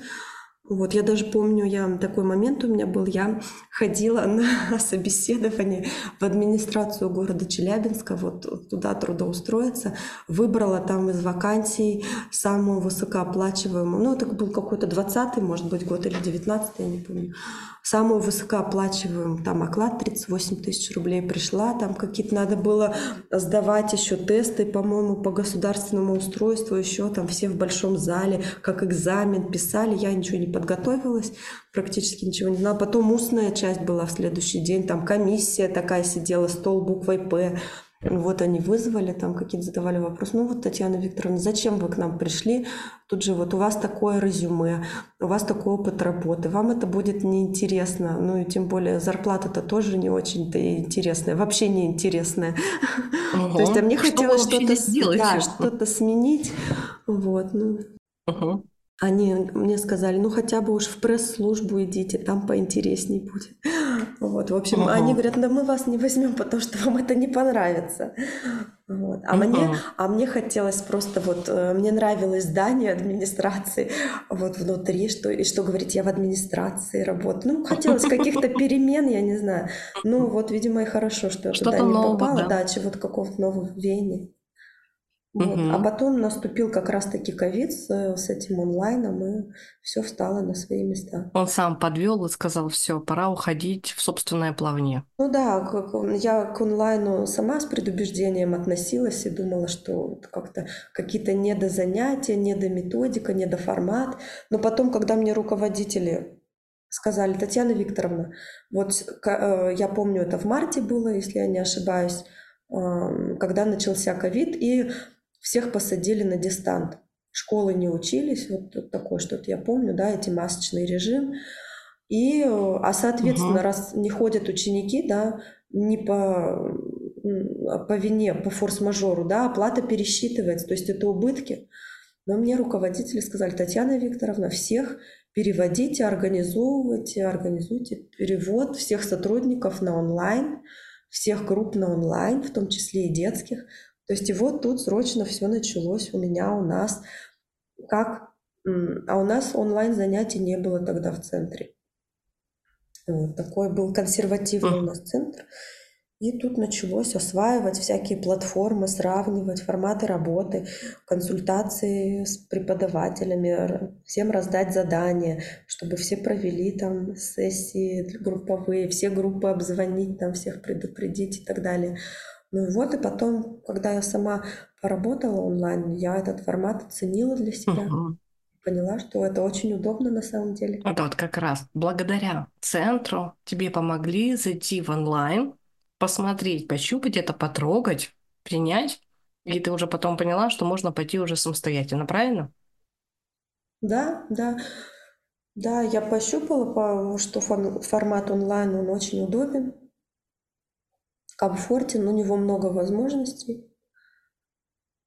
Вот, я даже помню, я такой момент у меня был, я ходила на собеседование в администрацию города Челябинска, вот туда трудоустроиться, выбрала там из вакансий самую высокооплачиваемую, ну, это был какой-то 20-й, может быть, год или 19-й, я не помню. Самую высокооплачиваемую, там оклад 38 тысяч рублей пришла, там какие-то надо было сдавать еще тесты, по-моему, по государственному устройству, еще там все в большом зале, как экзамен писали, я ничего не подготовилась, практически ничего не знала. Потом устная часть была в следующий день, там комиссия такая сидела, стол буквой «П», вот они вызвали, там какие-то задавали вопросы. Ну вот, Татьяна Викторовна, зачем вы к нам пришли? Тут же вот у вас такое резюме, у вас такой опыт работы, вам это будет неинтересно. Ну и тем более зарплата-то тоже не очень-то интересная, вообще неинтересная. Угу. То есть а мне что хотелось что-то да, что сменить. Вот, ну. Угу. Они мне сказали, ну хотя бы уж в пресс-службу идите, там поинтересней будет. Вот, в общем, uh-huh. они говорят, да мы вас не возьмем, потому что вам это не понравится. Вот. А, uh-huh. мне, а мне хотелось просто вот, э, мне нравилось здание администрации вот внутри, что, и что говорить, я в администрации работаю. Ну, хотелось каких-то перемен, я не знаю. Ну, вот, видимо, и хорошо, что я туда не попала, да, чего-то какого-то нового веяния. Вот. Угу. А потом наступил как раз-таки ковид с, с этим онлайном, и все встало на свои места. Он сам подвел и сказал, все, пора уходить в собственное плавание. Ну да, я к онлайну сама с предубеждением относилась и думала, что как-то какие-то недозанятия, недометодика, недоформат. Но потом, когда мне руководители сказали, Татьяна Викторовна, вот э, я помню, это в марте было, если я не ошибаюсь, когда начался ковид, и всех посадили на дистант. Школы не учились, вот такое что-то я помню, да, эти масочный режим. И, а соответственно, угу. раз не ходят ученики, да, не по, по вине, по форс-мажору, да, оплата пересчитывается, то есть это убытки. Но мне руководители сказали, Татьяна Викторовна, всех переводите, организовывайте, организуйте перевод всех сотрудников на онлайн, всех групп на онлайн, в том числе и детских. То есть и вот тут срочно все началось у меня, у нас. Как? А у нас онлайн занятий не было тогда в центре. Вот такой был консервативный у нас центр. И тут началось осваивать всякие платформы, сравнивать форматы работы, консультации с преподавателями, всем раздать задания, чтобы все провели там сессии групповые, все группы обзвонить, там всех предупредить и так далее. Ну вот, и потом, когда я сама поработала онлайн, я этот формат оценила для себя. Угу. Поняла, что это очень удобно на самом деле. Это вот как раз благодаря центру тебе помогли зайти в онлайн, посмотреть, пощупать это, потрогать, принять, и ты уже потом поняла, что можно пойти уже самостоятельно, правильно? Да, да. Да, я пощупала, что формат онлайн, он очень удобен комфортен, у него много возможностей.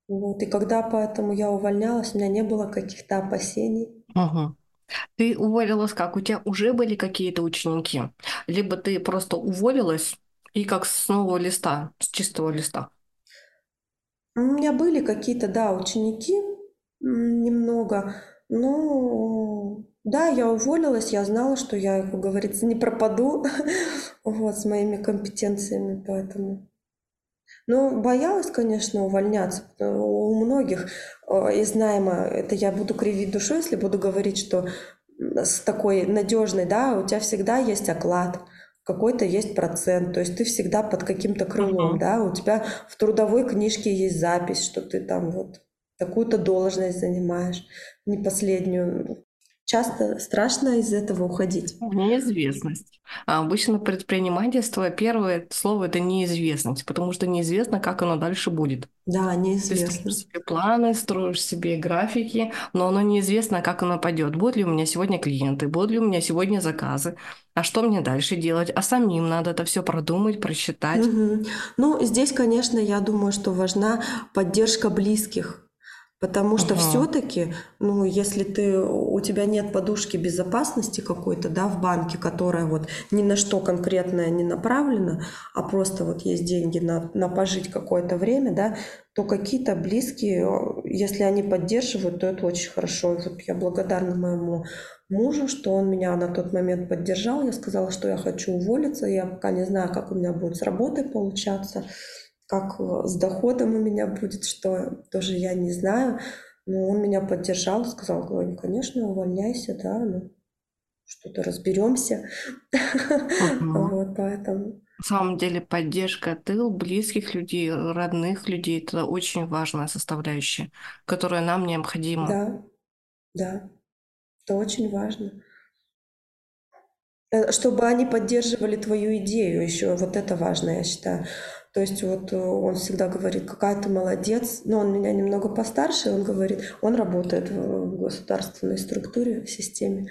Вот. И когда поэтому я увольнялась, у меня не было каких-то опасений. Угу. Ты уволилась как? У тебя уже были какие-то ученики? Либо ты просто уволилась и как с нового листа, с чистого листа? У меня были какие-то, да, ученики немного, но да, я уволилась, я знала, что я, как говорится, не пропаду вот, с моими компетенциями, поэтому... Ну, боялась, конечно, увольняться. У многих э, из найма, это я буду кривить душой, если буду говорить, что с такой надежной, да, у тебя всегда есть оклад, какой-то есть процент, то есть ты всегда под каким-то крылом, uh-huh. да, у тебя в трудовой книжке есть запись, что ты там вот такую-то должность занимаешь, не последнюю часто страшно из этого уходить. Неизвестность. А обычно предпринимательство, первое слово это неизвестность, потому что неизвестно, как оно дальше будет. Да, неизвестно. Ты строишь себе планы, строишь себе графики, но оно неизвестно, как оно пойдет. Будут ли у меня сегодня клиенты, будут ли у меня сегодня заказы, а что мне дальше делать? А самим надо это все продумать, просчитать. Угу. Ну, здесь, конечно, я думаю, что важна поддержка близких Потому что ага. все-таки, ну, если ты, у тебя нет подушки безопасности какой-то, да, в банке, которая вот ни на что конкретное не направлена, а просто вот есть деньги на, на пожить какое-то время, да, то какие-то близкие, если они поддерживают, то это очень хорошо. И вот я благодарна моему мужу, что он меня на тот момент поддержал. Я сказала, что я хочу уволиться, я пока не знаю, как у меня будет с работой получаться как э, с доходом у меня будет, что тоже я не знаю. Но он меня поддержал, сказал, говорю, конечно, увольняйся, да. Ну, что-то разберемся. Вот, поэтому... На самом деле поддержка тыл, близких людей, родных людей – это очень важная составляющая, которая нам необходима. Да, да, это очень важно. Э, чтобы они поддерживали твою идею еще, вот это важно, я считаю. То есть вот э, он всегда говорит, какая ты молодец, но он меня немного постарше, он говорит, он работает в государственной структуре, в системе.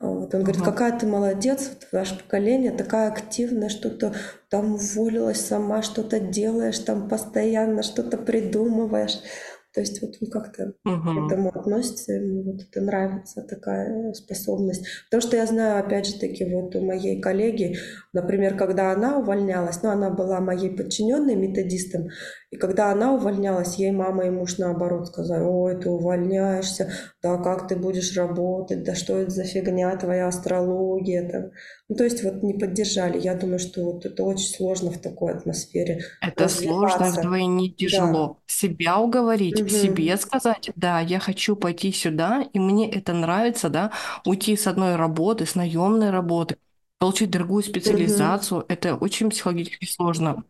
Вот. Он говорит, какая ты молодец, вот ваше поколение такая активная, что-то там уволилась сама, что-то делаешь, там постоянно что-то придумываешь. То есть вот он как-то угу. к этому относится, ему вот это нравится, такая способность. Потому что я знаю, опять же таки, вот у моей коллеги, например, когда она увольнялась, ну, она была моей подчиненной методистом, и когда она увольнялась, ей мама и муж наоборот сказали, ой, ты увольняешься, да как ты будешь работать, да что это за фигня твоя астрология там. Ну, то есть вот не поддержали. Я думаю, что вот это очень сложно в такой атмосфере. Это сложно, вдвойне тяжело. Да. Себя уговорить, угу. себе сказать, да, я хочу пойти сюда, и мне это нравится, да, уйти с одной работы, с наемной работы, получить другую специализацию, угу. это очень психологически сложно.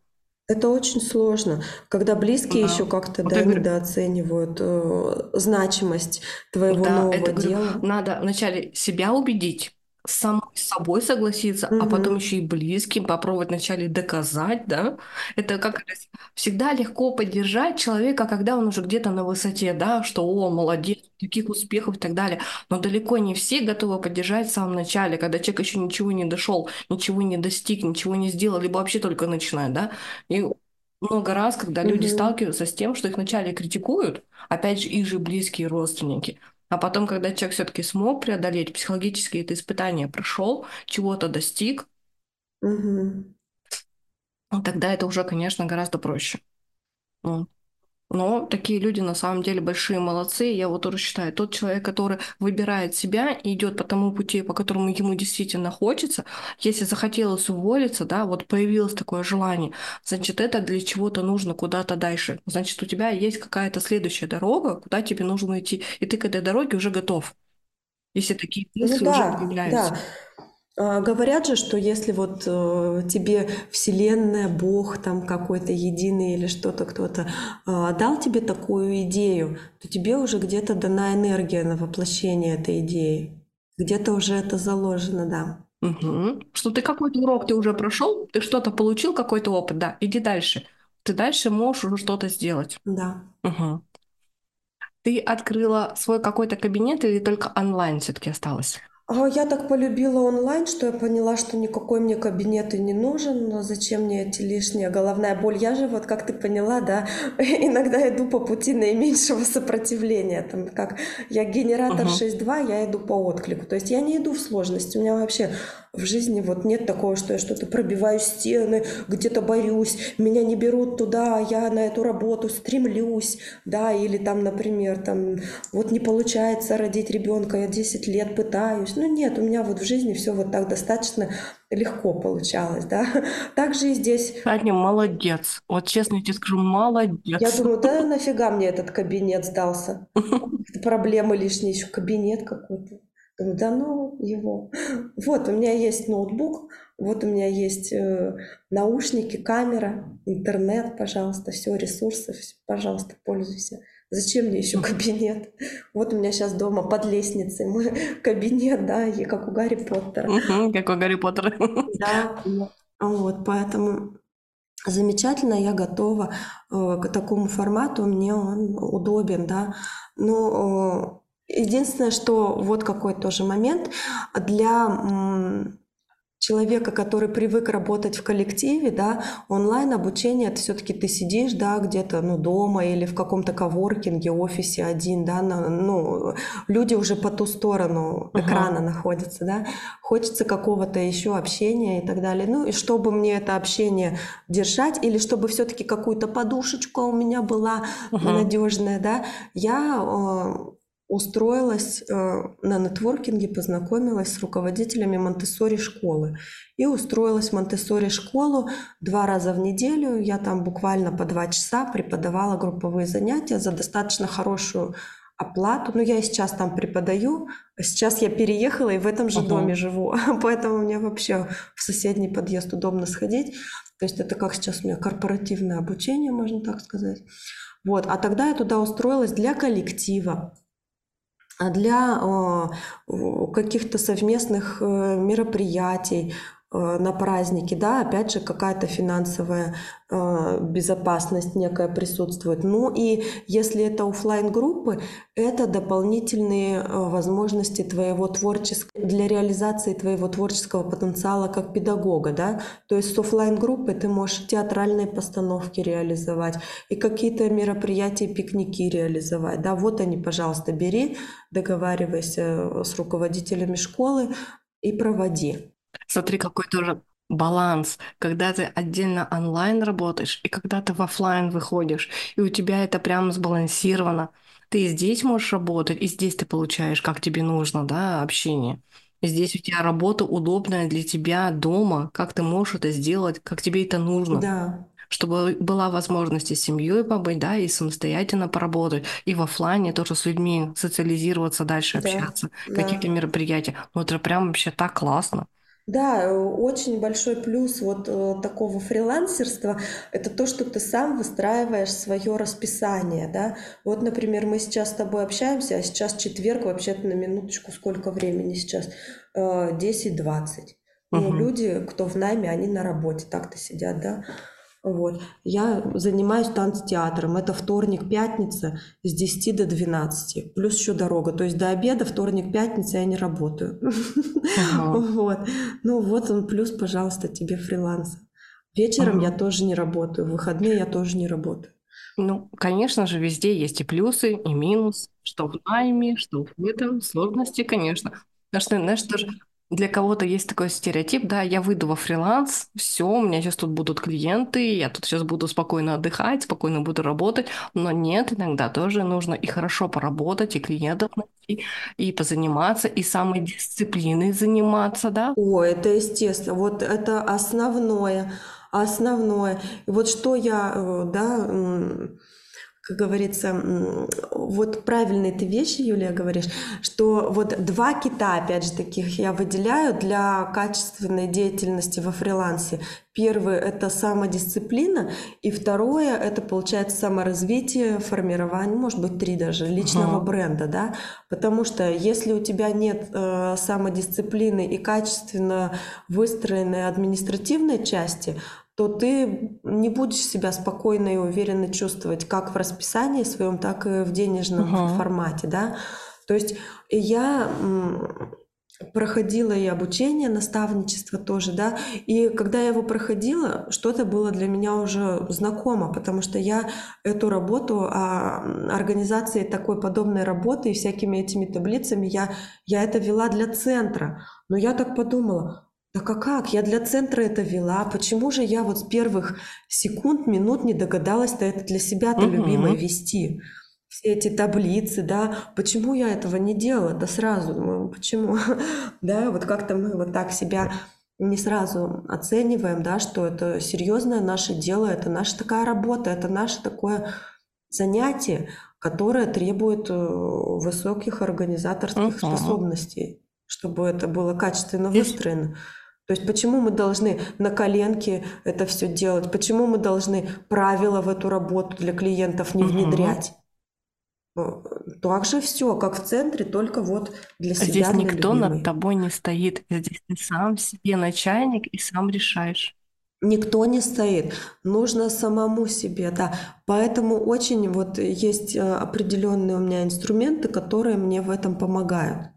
Это очень сложно, когда близкие да. еще как-то вот да, говорю, недооценивают э, значимость твоего да, нового это, дела. Говорю, надо вначале себя убедить, самой собой согласиться, угу. а потом еще и близким попробовать вначале доказать, да. Это как всегда легко поддержать человека, когда он уже где-то на высоте, да, что о, молодец, таких успехов и так далее. Но далеко не все готовы поддержать в самом начале, когда человек еще ничего не дошел, ничего не достиг, ничего не сделал, либо вообще только начинает, да. И много раз, когда люди сталкиваются с тем, что их вначале критикуют, опять же, их же близкие родственники, а потом, когда человек все-таки смог преодолеть психологически это испытание, прошел, чего-то достиг, угу. тогда это уже, конечно, гораздо проще. Но такие люди на самом деле большие молодцы. Я вот тоже считаю, тот человек, который выбирает себя и идет по тому пути, по которому ему действительно хочется, если захотелось уволиться, да, вот появилось такое желание, значит, это для чего-то нужно куда-то дальше. Значит, у тебя есть какая-то следующая дорога, куда тебе нужно идти, и ты к этой дороге уже готов. Если такие ну мысли ну, да, уже появляются. Да. А, говорят же, что если вот э, тебе Вселенная, Бог там какой-то единый или что-то, кто-то э, дал тебе такую идею, то тебе уже где-то дана энергия на воплощение этой идеи. Где-то уже это заложено, да. Угу. Что ты какой-то урок ты уже прошел, ты что-то получил, какой-то опыт, да, иди дальше. Ты дальше можешь уже что-то сделать. Да. Угу. Ты открыла свой какой-то кабинет или только онлайн все-таки осталось? А я так полюбила онлайн, что я поняла, что никакой мне кабинет и не нужен, но зачем мне эти лишние головная боль? Я же, вот как ты поняла, да, иногда иду по пути наименьшего сопротивления. Там, как я генератор uh-huh. 6.2, я иду по отклику. То есть я не иду в сложности. У меня вообще в жизни вот нет такого, что я что-то пробиваю стены, где-то борюсь, меня не берут туда, а я на эту работу стремлюсь, да, или там, например, там, вот не получается родить ребенка, я 10 лет пытаюсь. Ну нет, у меня вот в жизни все вот так достаточно легко получалось, да. Также и здесь. Аня, молодец. Вот честно я тебе скажу, молодец. Я думаю, да нафига мне этот кабинет сдался? Проблемы лишние, еще кабинет какой-то. Думаю, да ну его. Вот, у меня есть ноутбук, вот у меня есть э, наушники, камера, интернет, пожалуйста, все, ресурсы, все, пожалуйста, пользуйся. Зачем мне еще кабинет? Вот у меня сейчас дома под лестницей мой кабинет, да, и как у Гарри Поттера. как у Гарри Поттера. Да, вот, поэтому замечательно, я готова э, к такому формату, мне он удобен, да. Но Единственное, что вот какой тоже момент для человека, который привык работать в коллективе, да, онлайн обучение это все-таки ты сидишь, да, где-то, ну, дома или в каком-то коворкинге, офисе один, да, на, ну, люди уже по ту сторону uh-huh. экрана находятся, да, хочется какого-то еще общения и так далее. Ну, и чтобы мне это общение держать, или чтобы все-таки какую-то подушечку у меня была uh-huh. надежная, да, я э, устроилась э, на нетворкинге, познакомилась с руководителями Монтессори школы. И устроилась в Монтессори школу два раза в неделю. Я там буквально по два часа преподавала групповые занятия за достаточно хорошую оплату. Ну, я и сейчас там преподаю. Сейчас я переехала и в этом же uh-huh. доме живу. Поэтому мне вообще в соседний подъезд удобно сходить. То есть это как сейчас у меня корпоративное обучение, можно так сказать. Вот. А тогда я туда устроилась для коллектива, для э, каких-то совместных э, мероприятий, на праздники, да, опять же, какая-то финансовая э, безопасность некая присутствует. Ну и если это офлайн группы это дополнительные э, возможности твоего творческого, для реализации твоего творческого потенциала как педагога, да, то есть с офлайн группы ты можешь театральные постановки реализовать и какие-то мероприятия, пикники реализовать, да, вот они, пожалуйста, бери, договаривайся с руководителями школы и проводи. Смотри, какой тоже баланс, когда ты отдельно онлайн работаешь и когда ты в офлайн выходишь, и у тебя это прямо сбалансировано. Ты и здесь можешь работать, и здесь ты получаешь, как тебе нужно, да, общение. И здесь у тебя работа удобная для тебя дома, как ты можешь это сделать, как тебе это нужно. Да. Чтобы была возможность и с семьей побыть, да, и самостоятельно поработать, и в офлайне тоже с людьми социализироваться, дальше Да, общаться, да. какие-то мероприятия. Ну, это прям вообще так классно. Да, э, очень большой плюс вот э, такого фрилансерства– это то, что ты сам выстраиваешь свое расписание, да. Вот, например, мы сейчас с тобой общаемся, а сейчас четверг, вообще-то на минуточку сколько времени сейчас? Э, 10-20. Ну, Мгм. люди, кто в найме, они на работе так-то сидят, да. Вот. Я занимаюсь танцтеатром. Это вторник, пятница с 10 до 12. Плюс еще дорога. То есть до обеда, вторник, пятница я не работаю. Ага. Вот. Ну вот он плюс, пожалуйста, тебе фриланс. Вечером я Ага. тоже не работаю. В выходные я тоже не работаю. Ну, конечно же, везде есть и плюсы, и минус, что в найме, что в этом, сложности, конечно. Потому что, знаешь, тоже для кого-то есть такой стереотип, да, я выйду во фриланс, все, у меня сейчас тут будут клиенты, я тут сейчас буду спокойно отдыхать, спокойно буду работать, но нет, иногда тоже нужно и хорошо поработать, и клиентов найти, и позаниматься, и самой дисциплиной заниматься, да. О, это естественно. Вот это основное. Основное. И вот что я, э, да, как говорится, вот правильные ты вещи, Юлия, говоришь, что вот два кита, опять же, таких я выделяю для качественной деятельности во фрилансе. Первый– это самодисциплина, и второе– это, получается, саморазвитие, формирование, может быть, три даже, личного Ага. бренда, да, потому что если у тебя нет э, самодисциплины и качественно выстроенной административной части, то ты не будешь себя спокойно и уверенно чувствовать как в расписании своем, так и в денежном Ага. формате, да. То есть я проходила и обучение, наставничество тоже, да, и когда я его проходила, что-то было для меня уже знакомо, потому что я эту работу, а, организации такой подобной работы и всякими этими таблицами, я, я это вела для центра, но я так подумала, так а как? Я для центра это вела. Почему же я вот с первых секунд, минут не догадалась-то это для себя-то любимой Мгм. вести? Все эти таблицы, да, почему я этого не делала? Да сразу, ну, почему? Да, вот как-то мы вот так себя не сразу оцениваем, да, что это серьезное наше дело, это наша такая работа, это наше такое занятие, которое требует э, высоких организаторских Мгм. способностей, чтобы это было качественно Здесь выстроено. То есть почему мы должны на коленке это все делать? Почему мы должны правила в эту работу для клиентов не внедрять? Э, Так же все, как в центре, только вот для Здесь себя, для никто над любимой. тобой не стоит. Здесь ты сам себе начальник и сам решаешь. Никто не стоит, нужно самому себе, да. Поэтому очень вот есть э, определенные у меня инструменты, которые мне в этом помогают.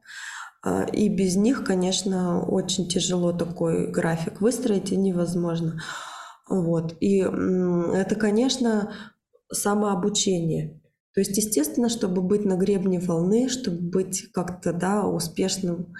А, И без них, конечно, очень тяжело такой график выстроить и невозможно. Вот. И это, конечно, самообучение. То есть, естественно, чтобы быть на гребне волны, чтобы быть как-то, да, успешным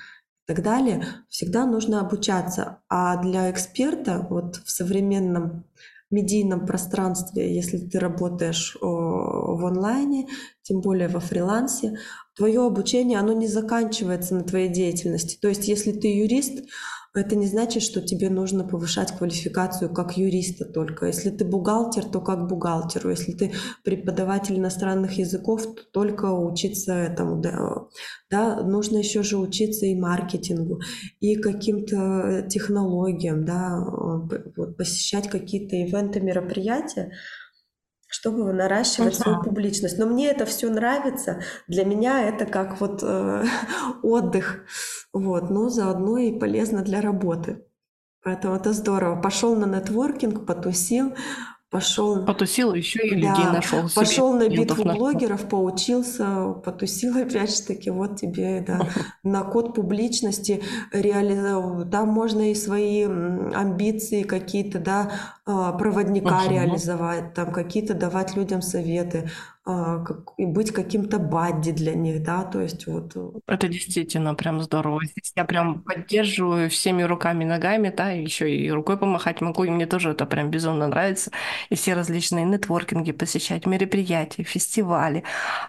и так далее, всегда нужно обучаться. А для эксперта вот в современном медийном пространстве, если ты работаешь о, в онлайне, тем более во фрилансе, твое обучение, оно не заканчивается на твоей деятельности. То есть, если ты юрист, Это не значит, что тебе нужно повышать квалификацию как юриста только. Если ты бухгалтер, то как бухгалтеру. Если ты преподаватель иностранных языков, то только учиться этому. Да, да нужно еще же учиться и маркетингу, и каким-то технологиям, да, вот, посещать какие-то ивенты, мероприятия чтобы наращивать uh-huh. свою публичность. Но мне это все нравится. Для меня это как вот э, отдых, вот, но заодно и полезно для работы. Поэтому это здорово. Пошел на нетворкинг, потусил, пошел... Потусил, еще и людей да, нашел. Пошел на битву нашел. блогеров, поучился, потусил опять же таки, вот тебе, да, на код публичности реализовал. Там можно и свои амбиции какие-то, да, а, проводника реализовать, там какие-то давать людям советы. А, и быть каким-то бадди для них, да, то есть вот. Э, Это действительно прям здорово. Здесь я прям поддерживаю всеми руками, ногами, да, еще и рукой помахать могу, и мне тоже это прям безумно нравится. И все различные нетворкинги посещать, мероприятия, фестивали.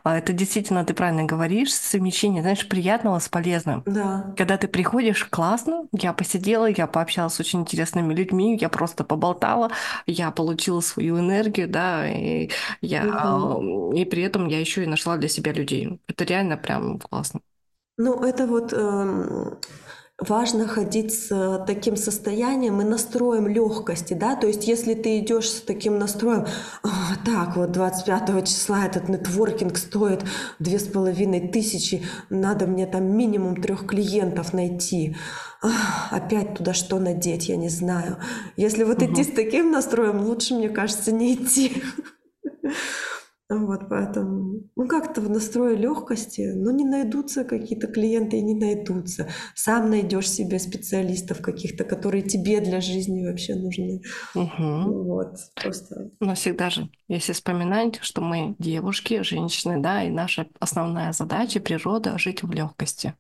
А это действительно, ты правильно говоришь, совмещение, знаешь, приятного с полезным. Да. Когда ты приходишь, классно, я посидела, я пообщалась с очень интересными людьми, я просто поболтала, я получила свою энергию, да, и я угу и при этом я еще и нашла для себя людей. Это реально прям классно. Ну, это вот э, важно ходить с таким состоянием и настроем легкости, да, то есть если ты идешь с таким настроем, так вот 25 числа этот нетворкинг стоит две с половиной тысячи, надо мне там минимум трех клиентов найти, опять туда что надеть, я не знаю. Если вот угу. идти с таким настроем, лучше, мне кажется, не идти. Вот поэтому, ну как-то в настрое легкости, ну не найдутся какие-то клиенты и не найдутся. Сам найдешь себе специалистов каких-то, которые тебе для жизни вообще нужны. Угу. Вот, просто. Но всегда же, если вспоминать, что мы девушки, женщины, да, и наша основная задача природа жить в легкости.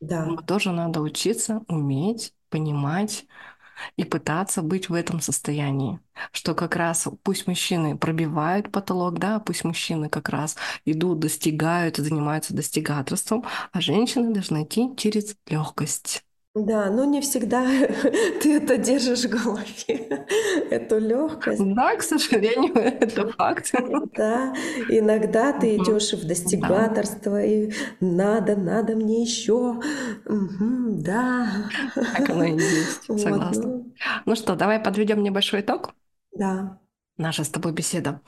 Да. Мы тоже надо учиться, уметь, понимать, и пытаться быть в этом состоянии. Что как раз пусть мужчины пробивают потолок, да, пусть мужчины как раз идут, достигают занимаются достигаторством, а женщины должны идти через легкость. Да, но не всегда ты это держишь в голове, эту легкость. Да, к сожалению, это факт. Да, иногда ты идешь в достигаторство, да. и надо, надо мне еще. Угу, да. Так оно и есть, согласна. Ну... ну что, давай подведем небольшой итог. Да. Наша с тобой беседа.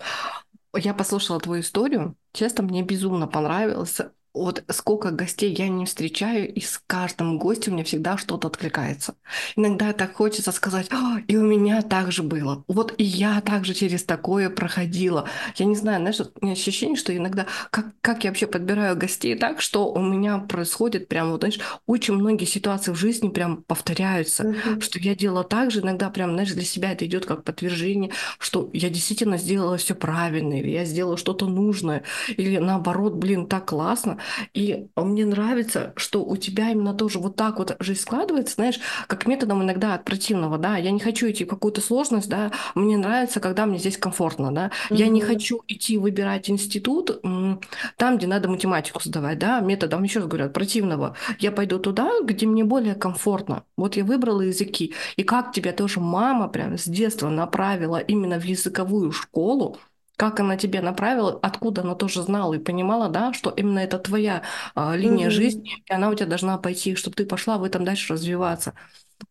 Я послушала твою историю. Честно, мне безумно понравилось вот сколько гостей я не встречаю, и с каждым гостем мне всегда что-то откликается. Иногда так хочется сказать, «А, и у меня так же было. Вот и я также через такое проходила. Я не знаю, знаешь, у меня ощущение, что иногда, как, как я вообще подбираю гостей так, что у меня происходит прям, вот, знаешь, очень многие ситуации в жизни прям повторяются, mm-hmm. что я делала так же, иногда прям, знаешь, для себя это идет как подтверждение, что я действительно сделала все правильно, или я сделала что-то нужное, или наоборот, блин, так классно, и мне нравится, что у тебя именно тоже вот так вот жизнь складывается, знаешь, как методом иногда от противного, да, я не хочу идти в какую-то сложность, да, мне нравится, когда мне здесь комфортно, да, mm-hmm. я не хочу идти выбирать институт там, где надо математику сдавать, да, методом, еще раз говорю, от противного. Я пойду туда, где мне более комфортно. Вот я выбрала языки. И как тебя тоже мама прям с детства направила именно в языковую школу, как она тебе направила, откуда она тоже знала и понимала, да, что именно это твоя а, линия mm-hmm. жизни, и она у тебя должна пойти, чтобы ты пошла в этом дальше развиваться.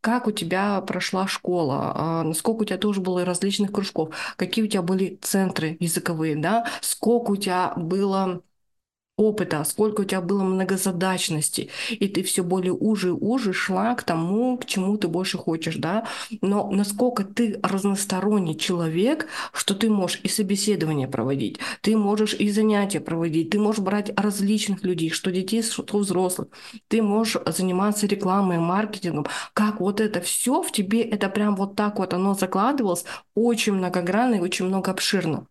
Как у тебя прошла школа, а, насколько у тебя тоже было различных кружков, какие у тебя были центры языковые, да, сколько у тебя было опыта, сколько у тебя было многозадачности, и ты все более уже и уже шла к тому, к чему ты больше хочешь, да, но насколько ты разносторонний человек, что ты можешь и собеседование проводить, ты можешь и занятия проводить, ты можешь брать различных людей, что детей, что взрослых, ты можешь заниматься рекламой, маркетингом, как вот это все в тебе, это прям вот так вот оно закладывалось, очень многогранно и очень много обширно.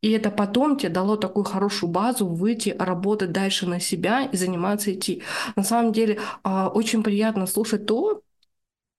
И это потом тебе дало такую хорошую базу выйти, работать дальше на себя и заниматься идти. На самом деле а, очень приятно слушать то,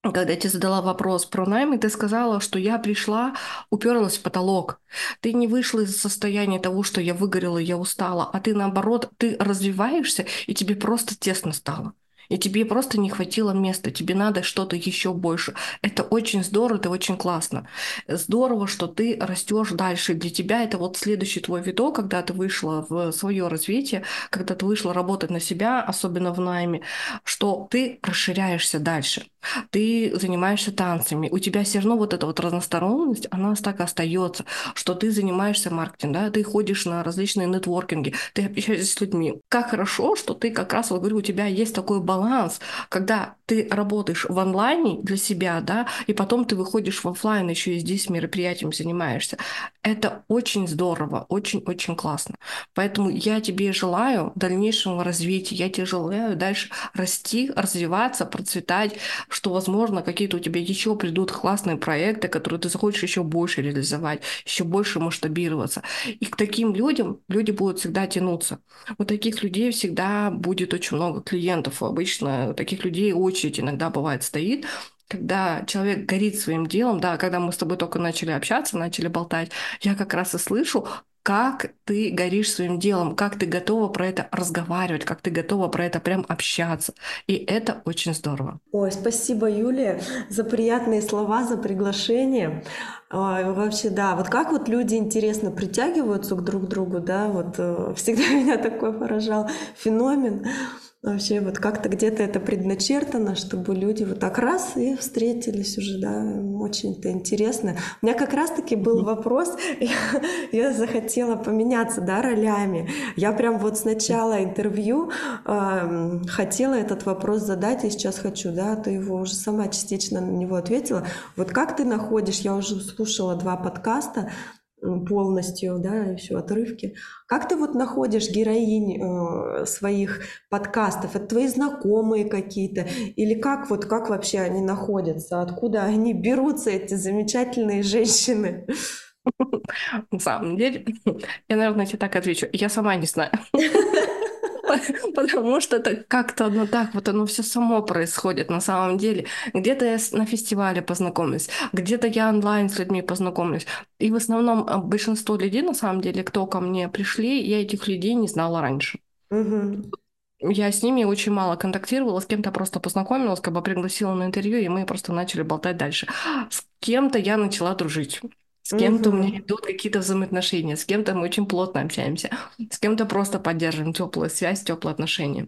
когда я тебе задала вопрос про найм, и ты сказала, что я пришла, уперлась в потолок. Ты не вышла из состояния того, что я выгорела, я устала, а ты наоборот, ты развиваешься, и тебе просто тесно стало. И тебе просто не хватило места, тебе надо что-то еще больше. Это очень здорово, это очень классно. Здорово, что ты растешь дальше. Для тебя это вот следующий твой виток, когда ты вышла в свое развитие, когда ты вышла работать на себя, особенно в найме, что ты расширяешься дальше. Ты занимаешься танцами, у тебя все равно вот эта вот разносторонность, она так остается, что ты занимаешься маркетингом, да, ты ходишь на различные нетворкинги, ты общаешься с людьми. Как хорошо, что ты как раз, вот говорю, у тебя есть такой баланс, когда ты работаешь в онлайне для себя, да, и потом ты выходишь в офлайн, еще и здесь мероприятием занимаешься. Это очень здорово, очень-очень классно. Поэтому я тебе желаю дальнейшего развития, я тебе желаю дальше расти, развиваться, процветать, что, возможно, какие-то у тебя еще придут классные проекты, которые ты захочешь еще больше реализовать, еще больше масштабироваться. И к таким людям люди будут всегда тянуться. У таких людей всегда будет очень много клиентов. Обычно таких людей очередь иногда бывает стоит, когда человек горит своим делом, да, когда мы с тобой только начали общаться, начали болтать, я как раз и слышу, как ты горишь своим делом, как ты готова про это разговаривать, как ты готова про это прям общаться. И это очень здорово. Ой, спасибо, Юлия, за приятные слова, за приглашение. Ой, вообще, да, вот как вот люди интересно притягиваются друг к другу, да, вот э, всегда меня такой поражал феномен. Вообще вот как-то где-то это предначертано, чтобы люди вот так раз и встретились уже, да, очень это интересно. У меня как раз-таки был вопрос, я, я захотела поменяться, да, ролями. Я прям вот с начала интервью э, хотела этот вопрос задать, и сейчас хочу, да, ты его уже сама частично на него ответила. Вот как ты находишь, я уже слушала два подкаста, полностью, да, еще отрывки. Как ты вот находишь героинь э, своих подкастов? Это твои знакомые какие-то? Или как вот, как вообще они находятся? Откуда они берутся, эти замечательные женщины? На самом деле, я, наверное, тебе так отвечу. Я сама не знаю. потому что это как-то оно так, вот оно все само происходит на самом деле. Где-то я на фестивале познакомлюсь, где-то я онлайн с людьми познакомлюсь. И в основном а, большинство людей, на самом деле, кто ко мне пришли, я этих людей не знала раньше. Я с ними очень мало контактировала, с кем-то просто познакомилась, как бы пригласила на интервью, и мы просто начали болтать дальше. С кем-то я начала дружить. С кем-то у меня идут какие-то взаимоотношения, с кем-то мы очень плотно общаемся, с кем-то просто поддерживаем теплую связь, теплые отношения.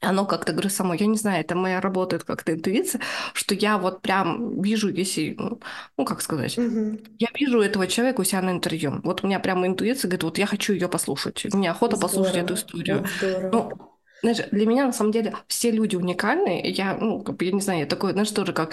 Оно как-то, говорю, само, я не знаю, это моя работает как-то интуиция, что я вот прям вижу, если, ну, ну как сказать, mm-hmm. я вижу этого человека у себя на интервью. Вот у меня прямо интуиция говорит, вот я хочу ее послушать. Мне охота здорово. послушать эту историю. Ну, знаешь, для меня на самом деле все люди уникальны. Я, ну, я не знаю, я такой, знаешь, тоже как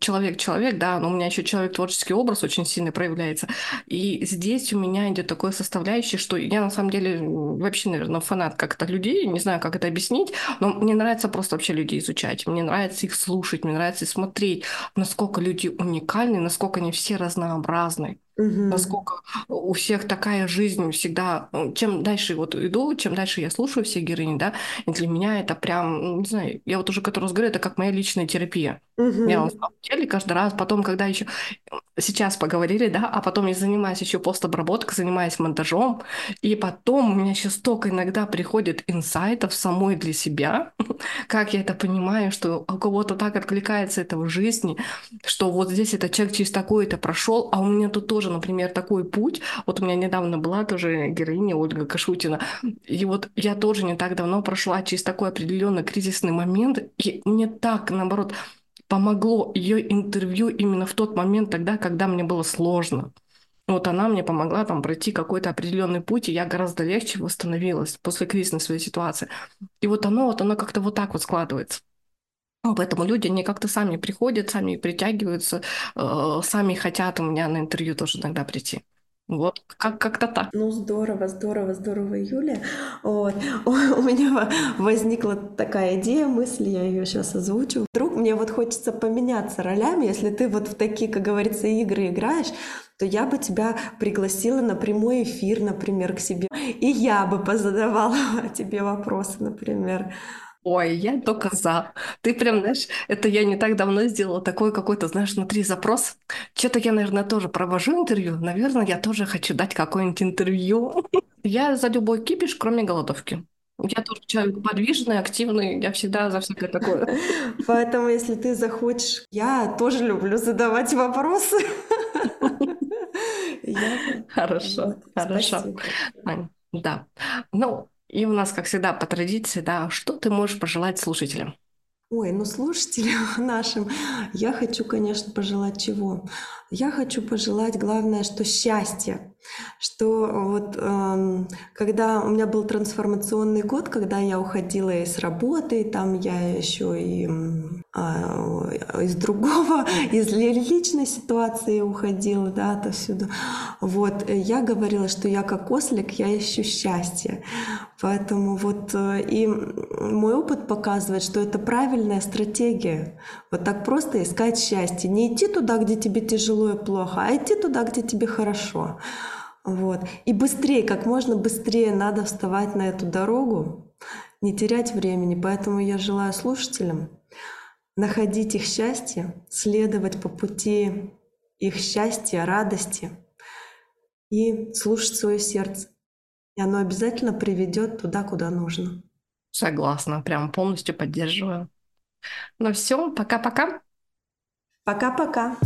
человек-человек, да, но у меня еще человек творческий образ очень сильно проявляется. И здесь у меня идет такое составляющее, что я на самом деле вообще, наверное, фанат как-то людей, не знаю, как это объяснить, но мне нравится просто вообще людей изучать, мне нравится их слушать, мне нравится смотреть, насколько люди уникальны, насколько они все разнообразны. Угу. Насколько у всех такая жизнь всегда. Ну, чем дальше вот иду, чем дальше я слушаю все героини, да, и для меня это прям, не знаю, я вот уже который раз говорю, это как моя личная терапия. Угу. Я на самом деле каждый раз, потом, когда еще сейчас поговорили, да, а потом я занимаюсь еще постобработкой, занимаюсь монтажом, и потом у меня еще столько иногда приходит инсайтов самой для себя, как я это понимаю, что у кого-то так откликается это в жизни, что вот здесь этот человек через такое-то прошел, а у меня тут тоже, например, такой путь. Вот у меня недавно была тоже героиня Ольга Кашутина, и вот я тоже не так давно прошла через такой определенный кризисный момент, и мне так, наоборот, помогло ее интервью именно в тот момент тогда, когда мне было сложно. Вот она мне помогла там пройти какой-то определенный путь, и я гораздо легче восстановилась после кризисной своей ситуации. И вот оно, вот оно как-то вот так вот складывается. Поэтому люди, они как-то сами приходят, сами притягиваются, э, сами хотят у меня на интервью тоже иногда прийти. Вот, как- как-то так. Ну, здорово, здорово, здорово, Юлия. Вот. У меня возникла такая идея, мысль, я ее сейчас озвучу. Вдруг мне вот хочется поменяться ролями, если ты вот в такие, как говорится, игры играешь, то я бы тебя пригласила на прямой эфир, например, к себе. И я бы позадавала тебе вопросы, например. Ой, я только за. Ты прям, знаешь, это я не так давно сделала такой какой-то, знаешь, внутри запрос. Что-то я, наверное, тоже провожу интервью. Наверное, я тоже хочу дать какое-нибудь интервью. Я за любой кипиш, кроме голодовки. Я тоже человек подвижный, активный, я всегда за всякое такое. Поэтому, если ты захочешь, я тоже люблю задавать вопросы. Хорошо, хорошо. Да. Ну, и у нас, как всегда, по традиции, да, что ты можешь пожелать слушателям? Ой, ну слушателям нашим я хочу, конечно, пожелать чего? Я хочу пожелать, главное, что счастье, что вот э, когда у меня был трансформационный год, когда я уходила из работы, там я еще и э, из другого, из личной ситуации уходила, да, отовсюду. Вот, я говорила, что я как ослик, я ищу счастье. Поэтому вот э, и мой опыт показывает, что это правильная стратегия. Вот так просто искать счастье. Не идти туда, где тебе тяжело и плохо, а идти туда, где тебе хорошо. Вот. И быстрее, как можно быстрее надо вставать на эту дорогу, не терять времени. Поэтому я желаю слушателям находить их счастье, следовать по пути их счастья, радости и слушать свое сердце. И оно обязательно приведет туда, куда нужно. Согласна, прям полностью поддерживаю. Ну все, пока-пока. Пока-пока.